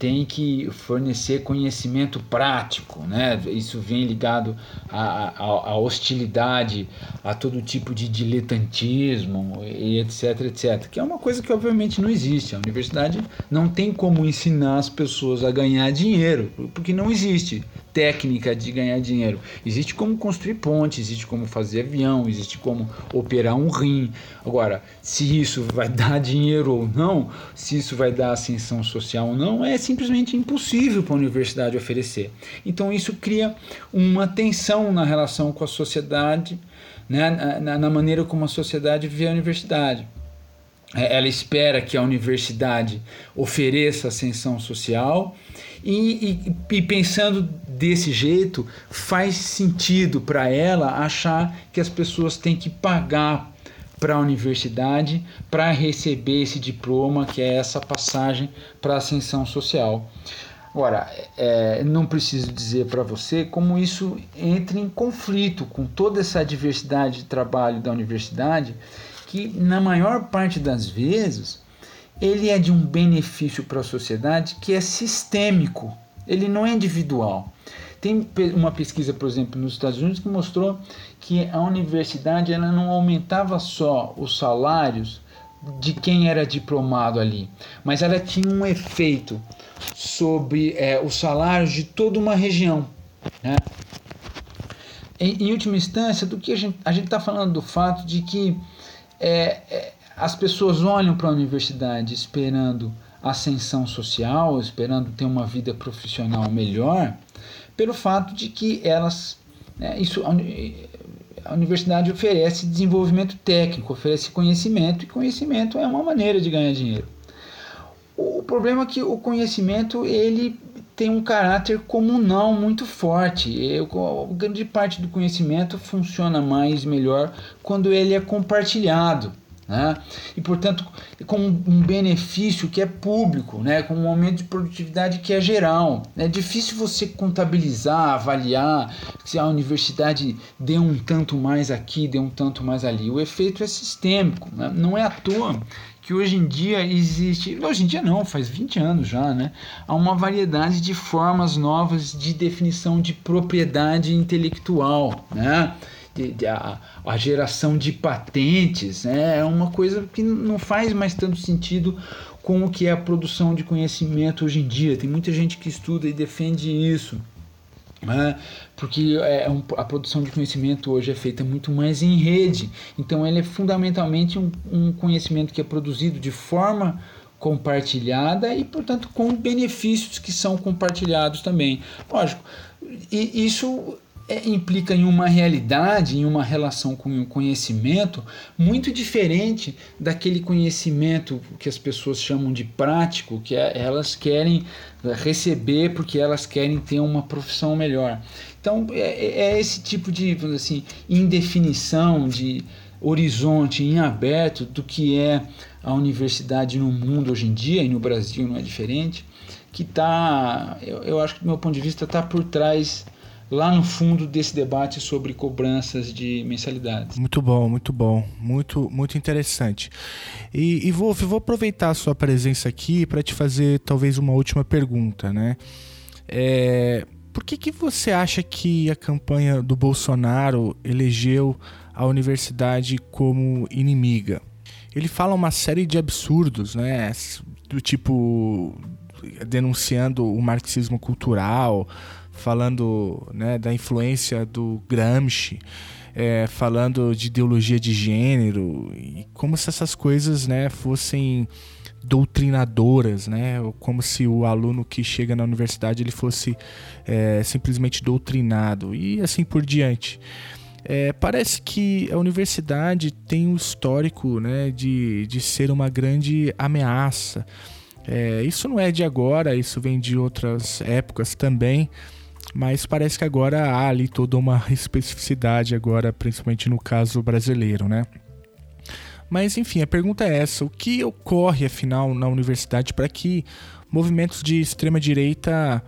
tem que fornecer conhecimento prático, né? Isso vem ligado à, hostilidade, a todo tipo de diletantismo e etc, etc. Que é uma coisa que obviamente não existe. A universidade não tem como ensinar as pessoas a ganhar dinheiro, porque não existe técnica de ganhar dinheiro. Existe como construir ponte, existe como fazer avião, existe como operar um rim. Agora, se isso vai dar dinheiro ou não, se isso vai dar ascensão social ou não, é simplesmente impossível para a universidade oferecer. Então, isso cria uma tensão na relação com a sociedade, né, na, na maneira como a sociedade vê a universidade. É, ela espera que a universidade ofereça ascensão social e, e, e pensando desse jeito, faz sentido para ela achar que as pessoas têm que pagar para a universidade para receber esse diploma, que é essa passagem para ascensão social. Agora, é, não preciso dizer para você como isso entra em conflito com toda essa diversidade de trabalho da universidade, que na maior parte das vezes ele é de um benefício para a sociedade que é sistêmico, ele não é individual. Tem uma pesquisa, por exemplo, nos Estados Unidos que mostrou que a universidade ela não aumentava só os salários de quem era diplomado ali, mas ela tinha um efeito sobre é, os salários de toda uma região. Né? Em, em, última instância, do que a gente está falando do fato de que é, é, as pessoas olham para a universidade esperando ascensão social, esperando ter uma vida profissional melhor, pelo fato de que elas, né, isso, a universidade oferece desenvolvimento técnico, oferece conhecimento, e conhecimento é uma maneira de ganhar dinheiro. O problema é que o conhecimento ele tem um caráter comunal muito forte. Eu, grande parte do conhecimento funciona mais melhor quando ele é compartilhado. né? e, portanto, com um benefício que é público, né? com um aumento de produtividade que é geral. É difícil você contabilizar, avaliar se a universidade deu um tanto mais aqui, deu um tanto mais ali. O efeito é sistêmico, né? não é à toa que hoje em dia existe, hoje em dia não, faz 20 anos já, né? Há uma variedade de formas novas de definição de propriedade intelectual, né? de, de, a, a, geração de patentes né, é uma coisa que não faz mais tanto sentido com o que é a produção de conhecimento hoje em dia. Tem muita gente que estuda e defende isso. Né, porque é um, a produção de conhecimento hoje é feita muito mais em rede, então ele é fundamentalmente um, um conhecimento que é produzido de forma compartilhada e, portanto, com benefícios que são compartilhados também. Lógico, e isso é, implica em uma realidade, em uma relação com o conhecimento muito diferente daquele conhecimento que as pessoas chamam de prático, que é, elas querem receber porque elas querem ter uma profissão melhor. Então é, é, é esse tipo de assim indefinição de horizonte em aberto do que é a universidade no mundo hoje em dia e no Brasil não é diferente que está eu, eu acho que do meu ponto de vista está por trás lá no fundo desse debate sobre cobranças de mensalidades. Muito bom, muito bom, muito muito interessante. E, e Wolf, vou aproveitar a sua presença aqui para te fazer talvez uma última pergunta, né? É, por que, que você acha que a campanha do Bolsonaro elegeu a universidade como inimiga? Ele fala uma série de absurdos, né? Do tipo denunciando o marxismo cultural, falando né, da influência do Gramsci, é, falando de ideologia de gênero, e como se essas coisas né, fossem doutrinadoras, né? como se o aluno que chega na universidade ele fosse é, simplesmente doutrinado e assim por diante. É, parece que a universidade tem um histórico né, de, de ser uma grande ameaça. É, isso não é de agora, isso vem de outras épocas também. Mas parece que agora há ali toda uma especificidade agora, principalmente no caso brasileiro, né? Mas enfim, a pergunta é essa: o que ocorre afinal na universidade para que movimentos de extrema direita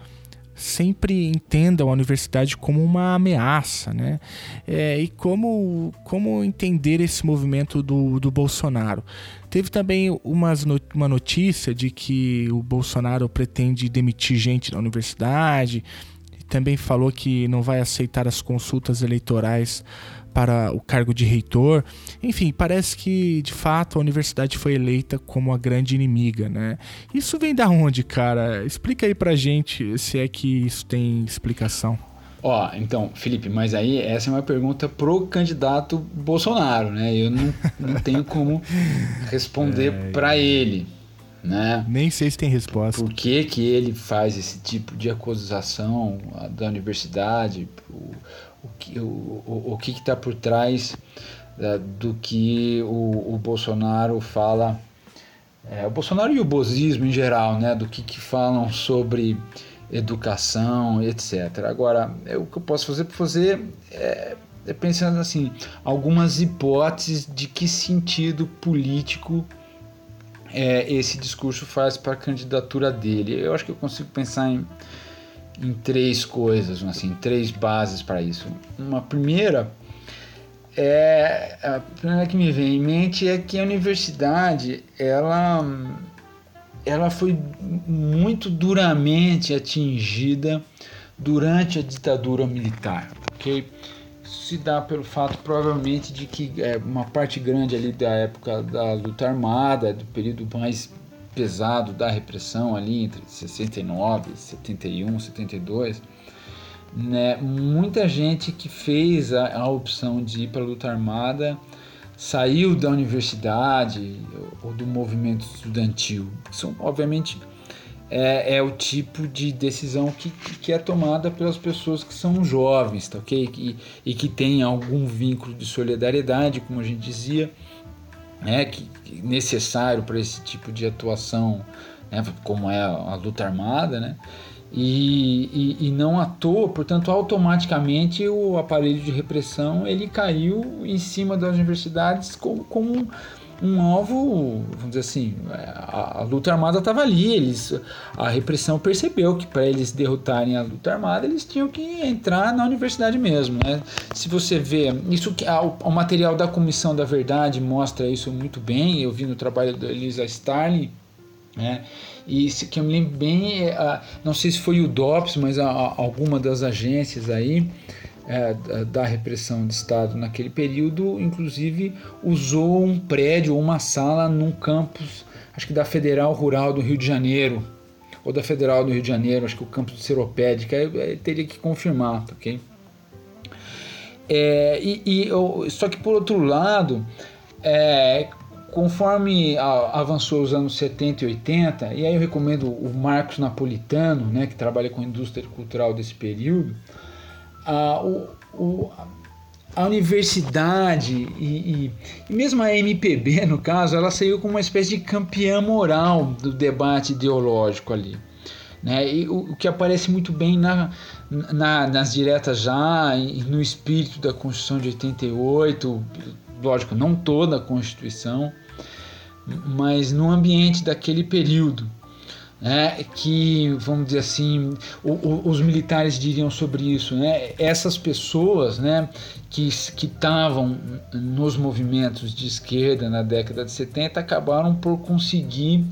sempre entendam a universidade como uma ameaça, né? É, e como, como entender esse movimento do, do Bolsonaro? Teve também umas, uma notícia de que o Bolsonaro pretende demitir gente da universidade também falou que não vai aceitar as consultas eleitorais para o cargo de reitor. Enfim, parece que de fato a universidade foi eleita como a grande inimiga, né? Isso vem da onde, cara? Explica aí pra gente se é que isso tem explicação. Ó, então, Felipe, mas aí essa é uma pergunta pro candidato Bolsonaro, né? Eu não, não tenho como responder é, para ele né? Nem sei se tem resposta. Por que, que ele faz esse tipo de acusação da universidade? O, o, que, o, o, o que está por trás é, do que o, o Bolsonaro fala? É, o Bolsonaro e o bozismo em geral, né? Do que, que falam sobre educação, etc. Agora, é, o que eu posso fazer para fazer é, é pensando assim, algumas hipóteses de que sentido político é, esse discurso faz para a candidatura dele. Eu acho que eu consigo pensar em, em três coisas, assim, três bases para isso. Uma primeira é a primeira que me vem em mente é que a universidade ela ela foi muito duramente atingida durante a ditadura militar, ok? Se dá pelo fato provavelmente de que é, uma parte grande ali da época da luta armada, do período mais pesado da repressão ali entre 69, 71, 72, né, muita gente que fez a, a opção de ir para a luta armada saiu da universidade ou do movimento estudantil. São obviamente é, é, o tipo de decisão que, que é tomada pelas pessoas que são jovens, tá ok? E, e que tem algum vínculo de solidariedade, como a gente dizia, né? que, que necessário para esse tipo de atuação, né? como é a luta armada, né? E, e, e, não à toa, portanto, automaticamente o aparelho de repressão ele caiu em cima das universidades como, como um alvo, vamos dizer assim, a, a luta armada estava ali, eles, a repressão percebeu que para eles derrotarem a luta armada eles tinham que entrar na universidade mesmo, né? Se você vê isso que o, o material da Comissão da Verdade mostra isso muito bem, eu vi no trabalho da Elisa Starling, né? E se, que eu me lembro bem, é, não sei se foi o DOPS, mas a, a, alguma das agências aí é, da repressão de Estado naquele período, inclusive usou um prédio ou uma sala num campus, acho que da Federal Rural do Rio de Janeiro, ou da Federal do Rio de Janeiro, acho que o campus de Seropédica, teria que confirmar, tá ok? É, e, e eu, só que por outro lado, é, conforme avançou os anos 70 e 80, e aí eu recomendo o Marcos Napolitano, né, que trabalha com a indústria cultural desse período, a, o, o, a universidade e, e, e, mesmo a MPB, no caso, ela saiu como uma espécie de campeã moral do debate ideológico ali. Né? E o, o que aparece muito bem na, na, nas diretas já, no espírito da Constituição de 88, lógico, não toda a Constituição, mas no ambiente daquele período. Né, que, vamos dizer assim, o, o, os militares diriam sobre isso, né, essas pessoas né, que estavam nos movimentos de esquerda na década de 70 acabaram por conseguir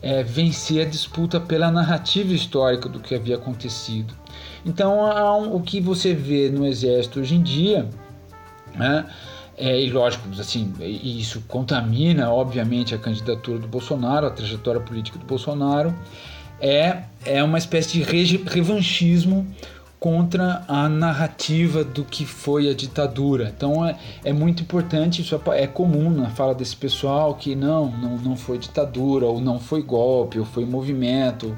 é, vencer a disputa pela narrativa histórica do que havia acontecido. Então, um, o que você vê no exército hoje em dia, né, é, e lógico, assim, isso contamina, obviamente, a candidatura do Bolsonaro, a trajetória política do Bolsonaro. É, é uma espécie de revanchismo contra a narrativa do que foi a ditadura. Então é, é muito importante, isso é, é comum na fala desse pessoal que não, não, não foi ditadura, ou não foi golpe, ou foi movimento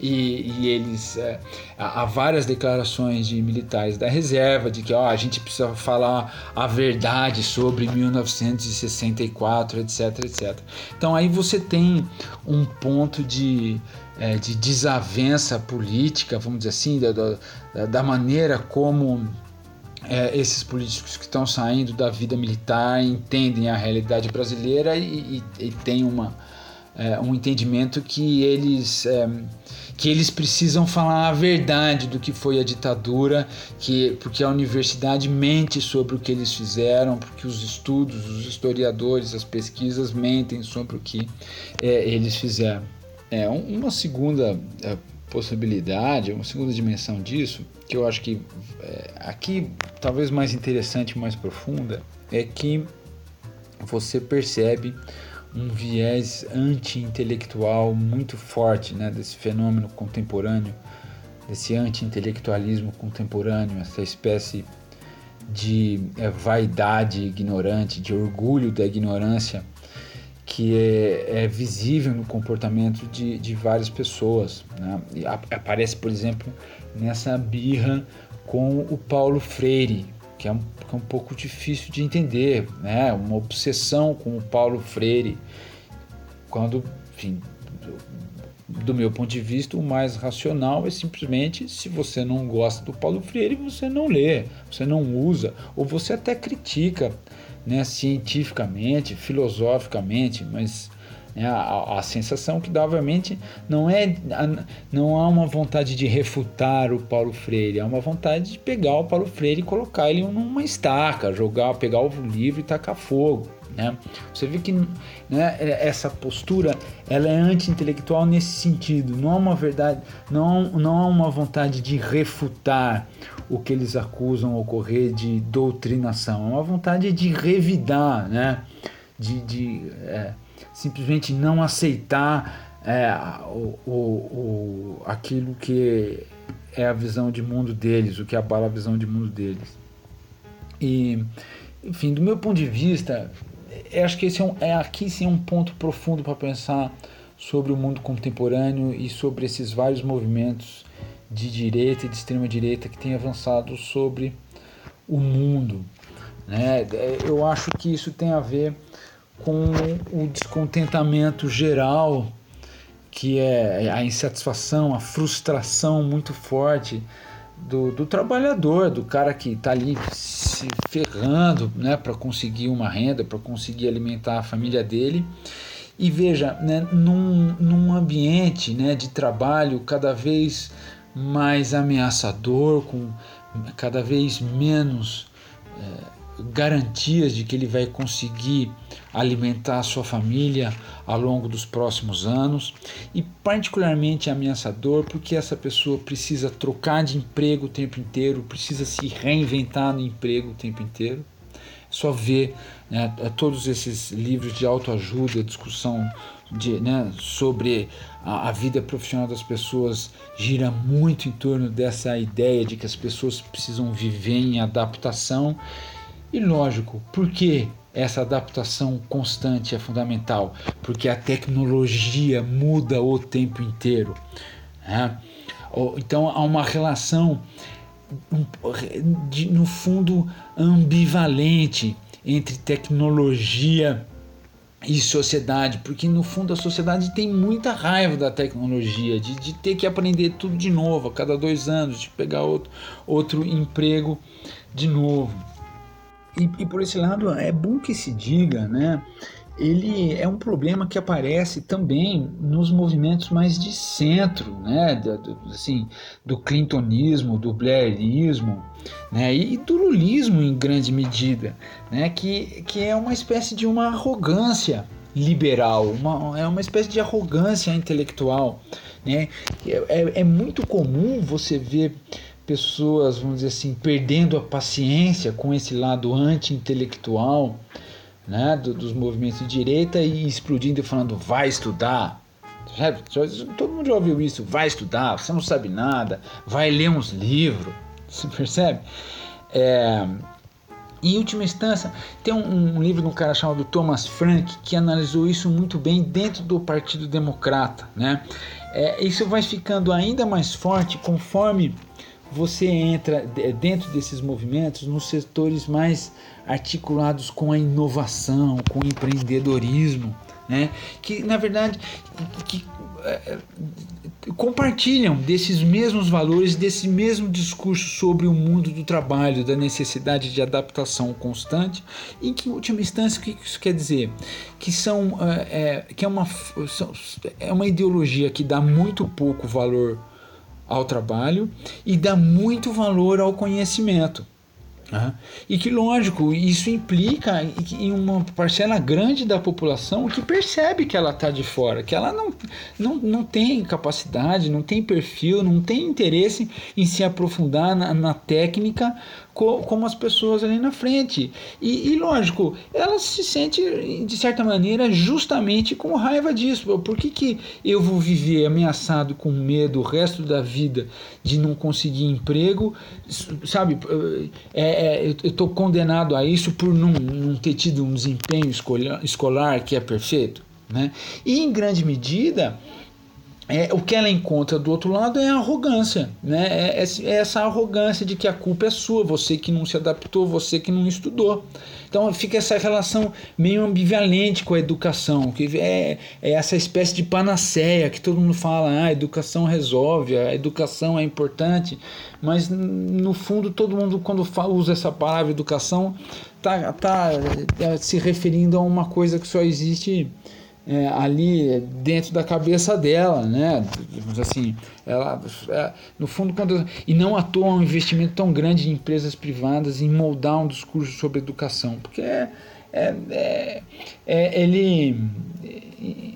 e, e eles é, há várias declarações de militares da reserva de que ó, a gente precisa falar a verdade sobre 1964, etc, etc. Então aí você tem um ponto de, é, de desavença política, vamos dizer assim, da, da, da maneira como é, esses políticos que estão saindo da vida militar entendem a realidade brasileira e, e, e têm uma, é, um entendimento que eles é, que eles precisam falar a verdade do que foi a ditadura, que porque a universidade mente sobre o que eles fizeram, porque os estudos, os historiadores, as pesquisas mentem sobre o que é, eles fizeram. É uma segunda é, possibilidade, uma segunda dimensão disso, que eu acho que é, aqui talvez mais interessante, mais profunda, é que você percebe um viés anti-intelectual muito forte né, desse fenômeno contemporâneo, desse anti-intelectualismo contemporâneo, essa espécie de é, vaidade ignorante, de orgulho da ignorância que é, é visível no comportamento de, de várias pessoas. Né? aparece, por exemplo, nessa birra com o Paulo Freire, que é um, é um pouco difícil de entender, né? Uma obsessão com o Paulo Freire, quando, enfim, do, do meu ponto de vista, o mais racional é simplesmente se você não gosta do Paulo Freire, você não lê, você não usa, ou você até critica, né, cientificamente, filosoficamente, mas né? A, a, sensação que dá, obviamente, não é não há uma vontade de refutar o Paulo Freire, há uma vontade de pegar o Paulo Freire e colocar ele numa estaca, jogar, pegar o livro e tacar fogo. Né? Você vê que né, é, essa postura ela é anti-intelectual nesse sentido. Não há uma verdade, não, não há uma vontade de refutar o que eles acusam ocorrer de doutrinação. É uma vontade de revidar, né? de, de é, simplesmente não aceitar é, o, o, o, aquilo que é a visão de mundo deles, o que abala a visão de mundo deles. E, enfim, do meu ponto de vista, acho que esse é, um, é aqui sim um ponto profundo para pensar sobre o mundo contemporâneo e sobre esses vários movimentos de direita e de extrema direita que têm avançado sobre o mundo. Né? Eu acho que isso tem a ver com o descontentamento geral, que é a insatisfação, a frustração muito forte do, do trabalhador, do cara que está ali se ferrando né, para conseguir uma renda, para conseguir alimentar a família dele. E veja, né, num, num ambiente né, de trabalho cada vez mais ameaçador, com cada vez menos é, garantias de que ele vai conseguir alimentar a sua família ao longo dos próximos anos e particularmente ameaçador porque essa pessoa precisa trocar de emprego o tempo inteiro, precisa se reinventar no emprego o tempo inteiro. Só ver né, todos esses livros de autoajuda, discussão de, né, sobre a, a, vida profissional das pessoas gira muito em torno dessa ideia de que as pessoas precisam viver em adaptação. E lógico, por que essa adaptação constante é fundamental? Porque a tecnologia muda o tempo inteiro. Né? Então há uma relação, no fundo, ambivalente entre tecnologia e sociedade, porque no fundo a sociedade tem muita raiva da tecnologia, de, de ter que aprender tudo de novo a cada dois anos, de pegar outro, outro emprego de novo. E, e por esse lado é bom que se diga, né? ele é um problema que aparece também nos movimentos mais de centro, né, do, assim, do clintonismo, do blairismo, né, e do lulismo em grande medida, né, que, que é uma espécie de uma arrogância liberal, uma, é uma espécie de arrogância intelectual, né, é, é muito comum você ver pessoas, vamos dizer assim, perdendo a paciência com esse lado anti-intelectual, né, do, dos movimentos de direita e explodindo e falando vai estudar. Todo mundo já ouviu isso, vai estudar, você não sabe nada, vai ler uns livros, você percebe? É, em última instância, tem um, um, livro de um cara chamado Thomas Frank que analisou isso muito bem dentro do Partido Democrata. Né? É, isso vai ficando ainda mais forte conforme você entra dentro desses movimentos nos setores mais articulados com a inovação, com o empreendedorismo, né? que na verdade que, é, compartilham desses mesmos valores, desse mesmo discurso sobre o mundo do trabalho, da necessidade de adaptação constante, e que, em última instância, o que isso quer dizer? Que, são, é, que é, uma, é uma ideologia que dá muito pouco valor ao trabalho e dá muito valor ao conhecimento. Uhum. E que, lógico, isso implica em uma parcela grande da população que percebe que ela está de fora, que ela não, não, não tem capacidade, não tem perfil, não tem interesse em se aprofundar na, na técnica co como as pessoas ali na frente. E, e, lógico, ela se sente, de certa maneira, justamente com raiva disso. Por que, que eu vou viver ameaçado com medo o resto da vida de não conseguir emprego? Sabe, é, é, eu estou condenado a isso por não, não ter tido um desempenho escolar, escolar que é perfeito. Né? E em grande medida, é, o que ela encontra do outro lado é a arrogância, né? É, é, é, essa arrogância de que a culpa é sua, você que não se adaptou, você que não estudou. Então fica essa relação meio ambivalente com a educação, que é, é essa espécie de panaceia que todo mundo fala, ah, a educação resolve, a educação é importante, mas no fundo todo mundo quando fala, usa essa palavra educação tá, tá é, se referindo a uma coisa que só existe é, ali dentro da cabeça dela, né? Assim, ela, é, no fundo, quando e não à toa um investimento tão grande em empresas privadas em moldar um discurso sobre educação, porque é, é, é, é ele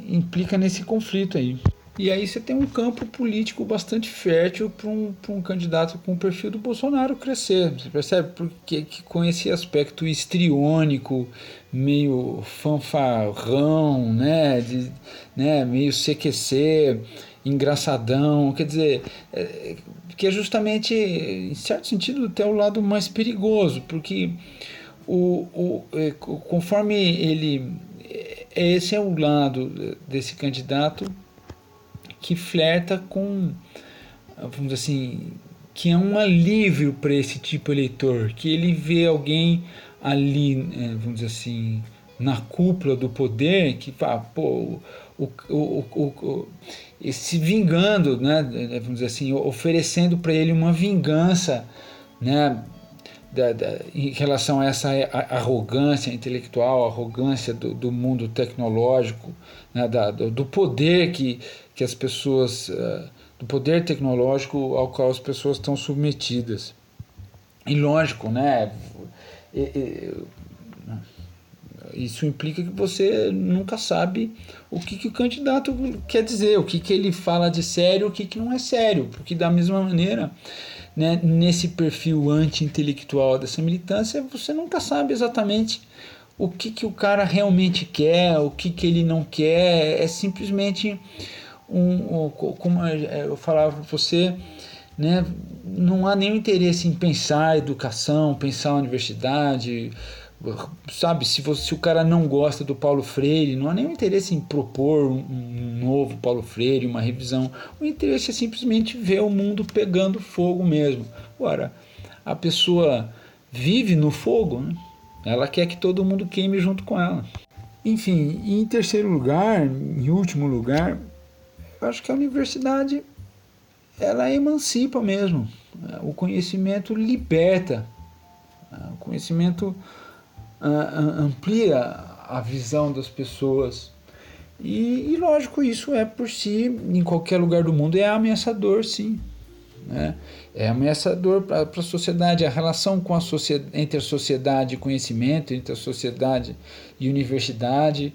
implica nesse conflito aí. E aí você tem um campo político bastante fértil para um, um candidato com o perfil do Bolsonaro crescer. Você percebe? Porque que com esse aspecto histriônico, meio fanfarrão, né? De, né? meio CQC, engraçadão. Quer dizer, é, que é justamente, em certo sentido, até o lado mais perigoso, porque o, o, é, conforme ele. É, esse é o lado desse candidato que flerta com, vamos dizer assim, que é um alívio para esse tipo de eleitor, que ele vê alguém ali, é, vamos dizer assim, na cúpula do poder, que fala, pô, o, o, o, se vingando, né, vamos dizer assim, oferecendo para ele uma vingança, né, da, da, em relação a essa arrogância intelectual, arrogância do, do mundo tecnológico, né, da, do poder que, que as pessoas, uh, do poder tecnológico ao qual as pessoas estão submetidas. E lógico, né, isso implica que você nunca sabe o que, que o candidato quer dizer, o que, que ele fala de sério, o que, que não é sério, porque da mesma maneira né, nesse perfil anti-intelectual dessa militância, você nunca sabe exatamente o que, que o cara realmente quer, o que, que ele não quer. É simplesmente um, um como eu falava para você, né, não há nenhum interesse em pensar educação, pensar universidade, sabe, se, você, se o cara não gosta do Paulo Freire, não há nenhum interesse em propor um, um, novo Paulo Freire, uma revisão. O interesse é simplesmente ver o mundo pegando fogo mesmo. Agora, a pessoa vive no fogo, né? ela quer que todo mundo queime junto com ela. Enfim, em terceiro lugar, em último lugar, eu acho que a universidade ela emancipa mesmo. O conhecimento liberta. O conhecimento amplia a visão das pessoas. E, e, lógico, isso é por si, em qualquer lugar do mundo, é ameaçador, sim. Né? É ameaçador para a sociedade. A relação com a sociedade, entre a sociedade e conhecimento, entre a sociedade e universidade,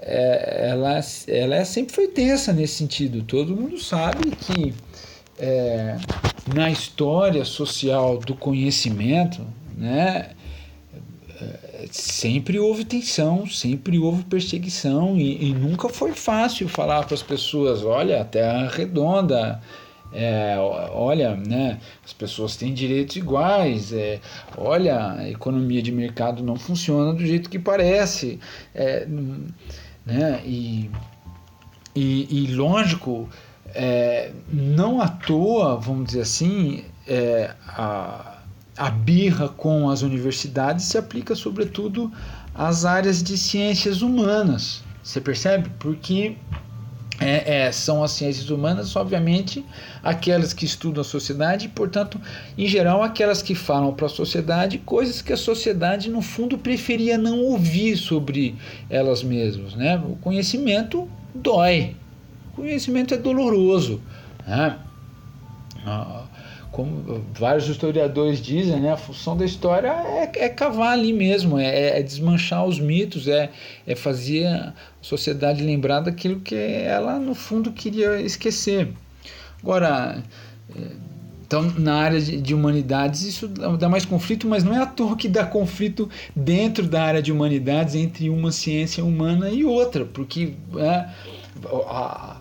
é, ela, ela é, sempre foi tensa nesse sentido. Todo mundo sabe que é, na história social do conhecimento, né, sempre houve tensão, sempre houve perseguição e, e nunca foi fácil falar para as pessoas, olha, a Terra é redonda, é, olha, né, as pessoas têm direitos iguais, é, olha, a economia de mercado não funciona do jeito que parece, é, né, e, e, e lógico, é, não à toa, vamos dizer assim, é, a a birra com as universidades se aplica sobretudo às áreas de ciências humanas. Você percebe? Porque é, é, são as ciências humanas, obviamente, aquelas que estudam a sociedade e, portanto, em geral, aquelas que falam para a sociedade coisas que a sociedade, no fundo, preferia não ouvir sobre elas mesmas. Né? O conhecimento dói, o conhecimento é doloroso. Né? Ah, como vários historiadores dizem, né, a função da história é, é cavar ali mesmo, é, é, desmanchar os mitos, é, é fazer a sociedade lembrar daquilo que ela, no fundo, queria esquecer. Agora, é, então, na área de, de, humanidades, isso dá mais conflito, mas não é à toa que dá conflito dentro da área de humanidades entre uma ciência humana e outra, porque é, a,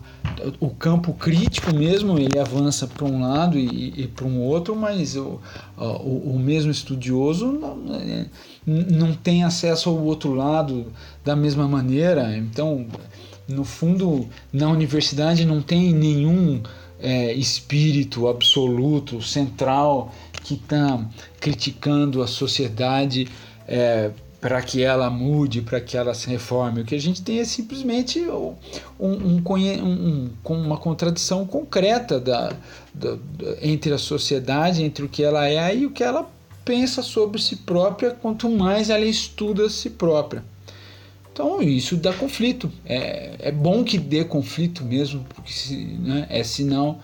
o campo crítico mesmo ele avança para um lado e, e para um outro, mas o, o, o mesmo estudioso não, né, não tem acesso ao outro lado da mesma maneira. Então, no fundo, na universidade não tem nenhum é, espírito absoluto, central, que está criticando a sociedade é, para que ela mude, para que ela se reforme. O que a gente tem é simplesmente um, um, um, uma contradição concreta da, da, entre a sociedade, entre o que ela é e o que ela pensa sobre si própria, quanto mais ela estuda si própria. Então isso dá conflito. É, é bom que dê conflito mesmo, porque né, é sinal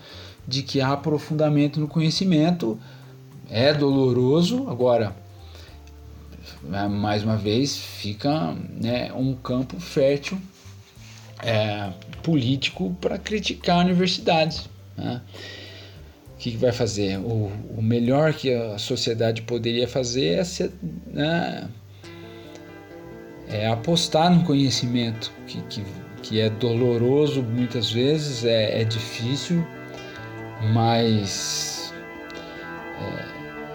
de que há aprofundamento no conhecimento. É doloroso, agora mais uma vez, fica né, um campo fértil é, político para criticar a universidade. Né? O que, que, vai fazer? O, o, melhor que a sociedade poderia fazer é, ser, né, é apostar no conhecimento, que, que, que, é doloroso muitas vezes, é, é difícil, mas.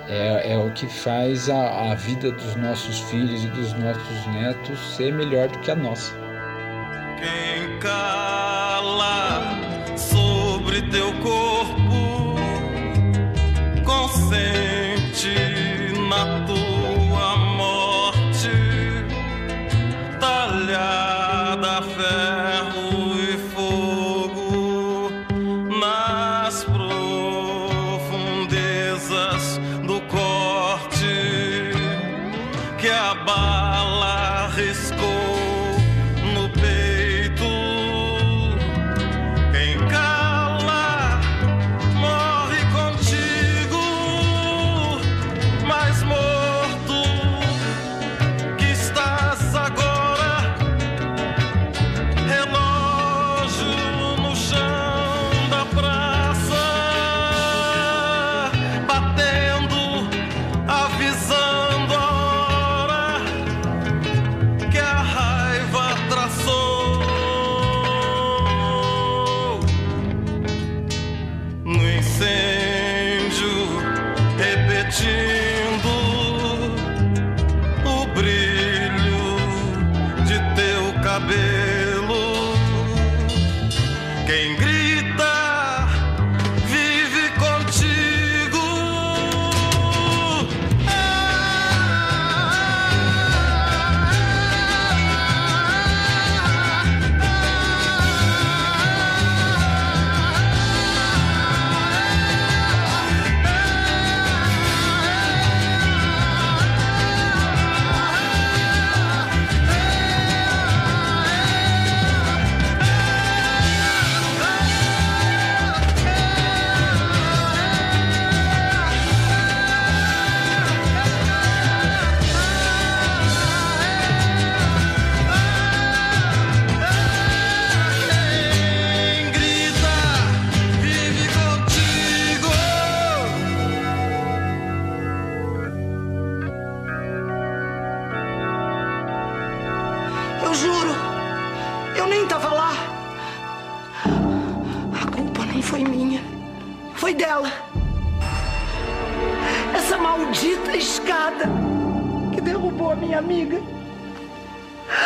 É, é, o que faz a, a vida dos nossos filhos e dos nossos netos ser melhor do que a nossa. Quem cala sobre teu corpo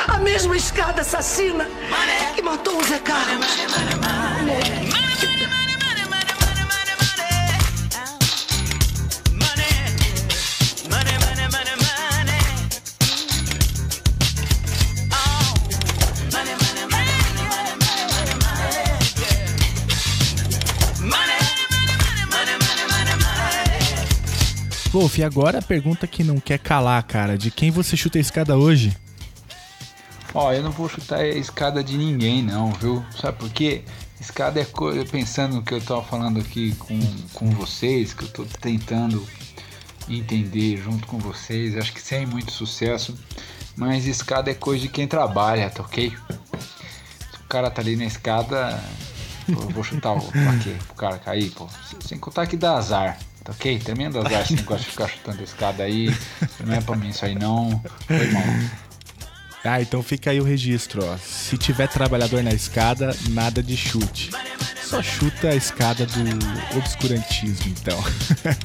A mesma escada assassina que matou o Zé Carlos. Wolf, e agora a pergunta que não quer calar, cara. De quem você chuta a escada hoje? Ó, eu não vou chutar a escada de ninguém, não, viu? Sabe por quê? Escada é coisa. Pensando no que eu tava falando aqui com, com vocês, que eu tô tentando entender junto com vocês, acho que sem muito sucesso. Mas escada é coisa de quem trabalha, tá ok? Se o cara tá ali na escada, eu vou chutar o quê? Pro cara cair, pô. Sem contar que dá azar, tá ok? Tremendo azar esse negócio de ficar chutando a escada aí. Não é pra mim isso aí não. Foi mal. Ah, então fica aí o registro, ó. Se tiver trabalhador na escada, nada de chute. Só chuta a escada do obscurantismo, então.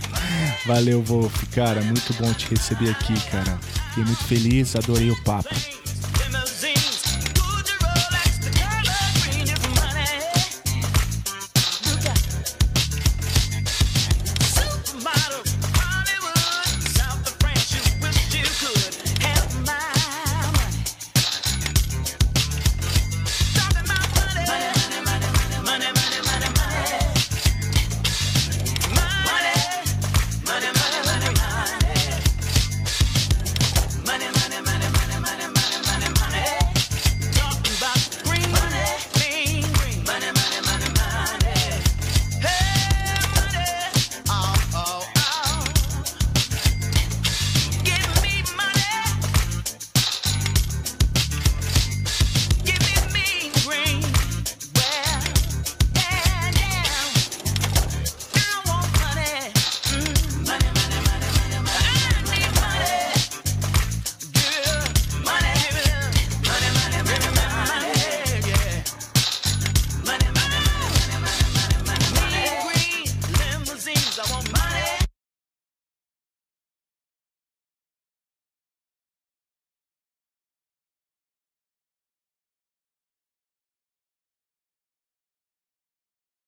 Valeu, Wolf, cara. Muito bom te receber aqui, cara. Fiquei muito feliz, adorei o papo.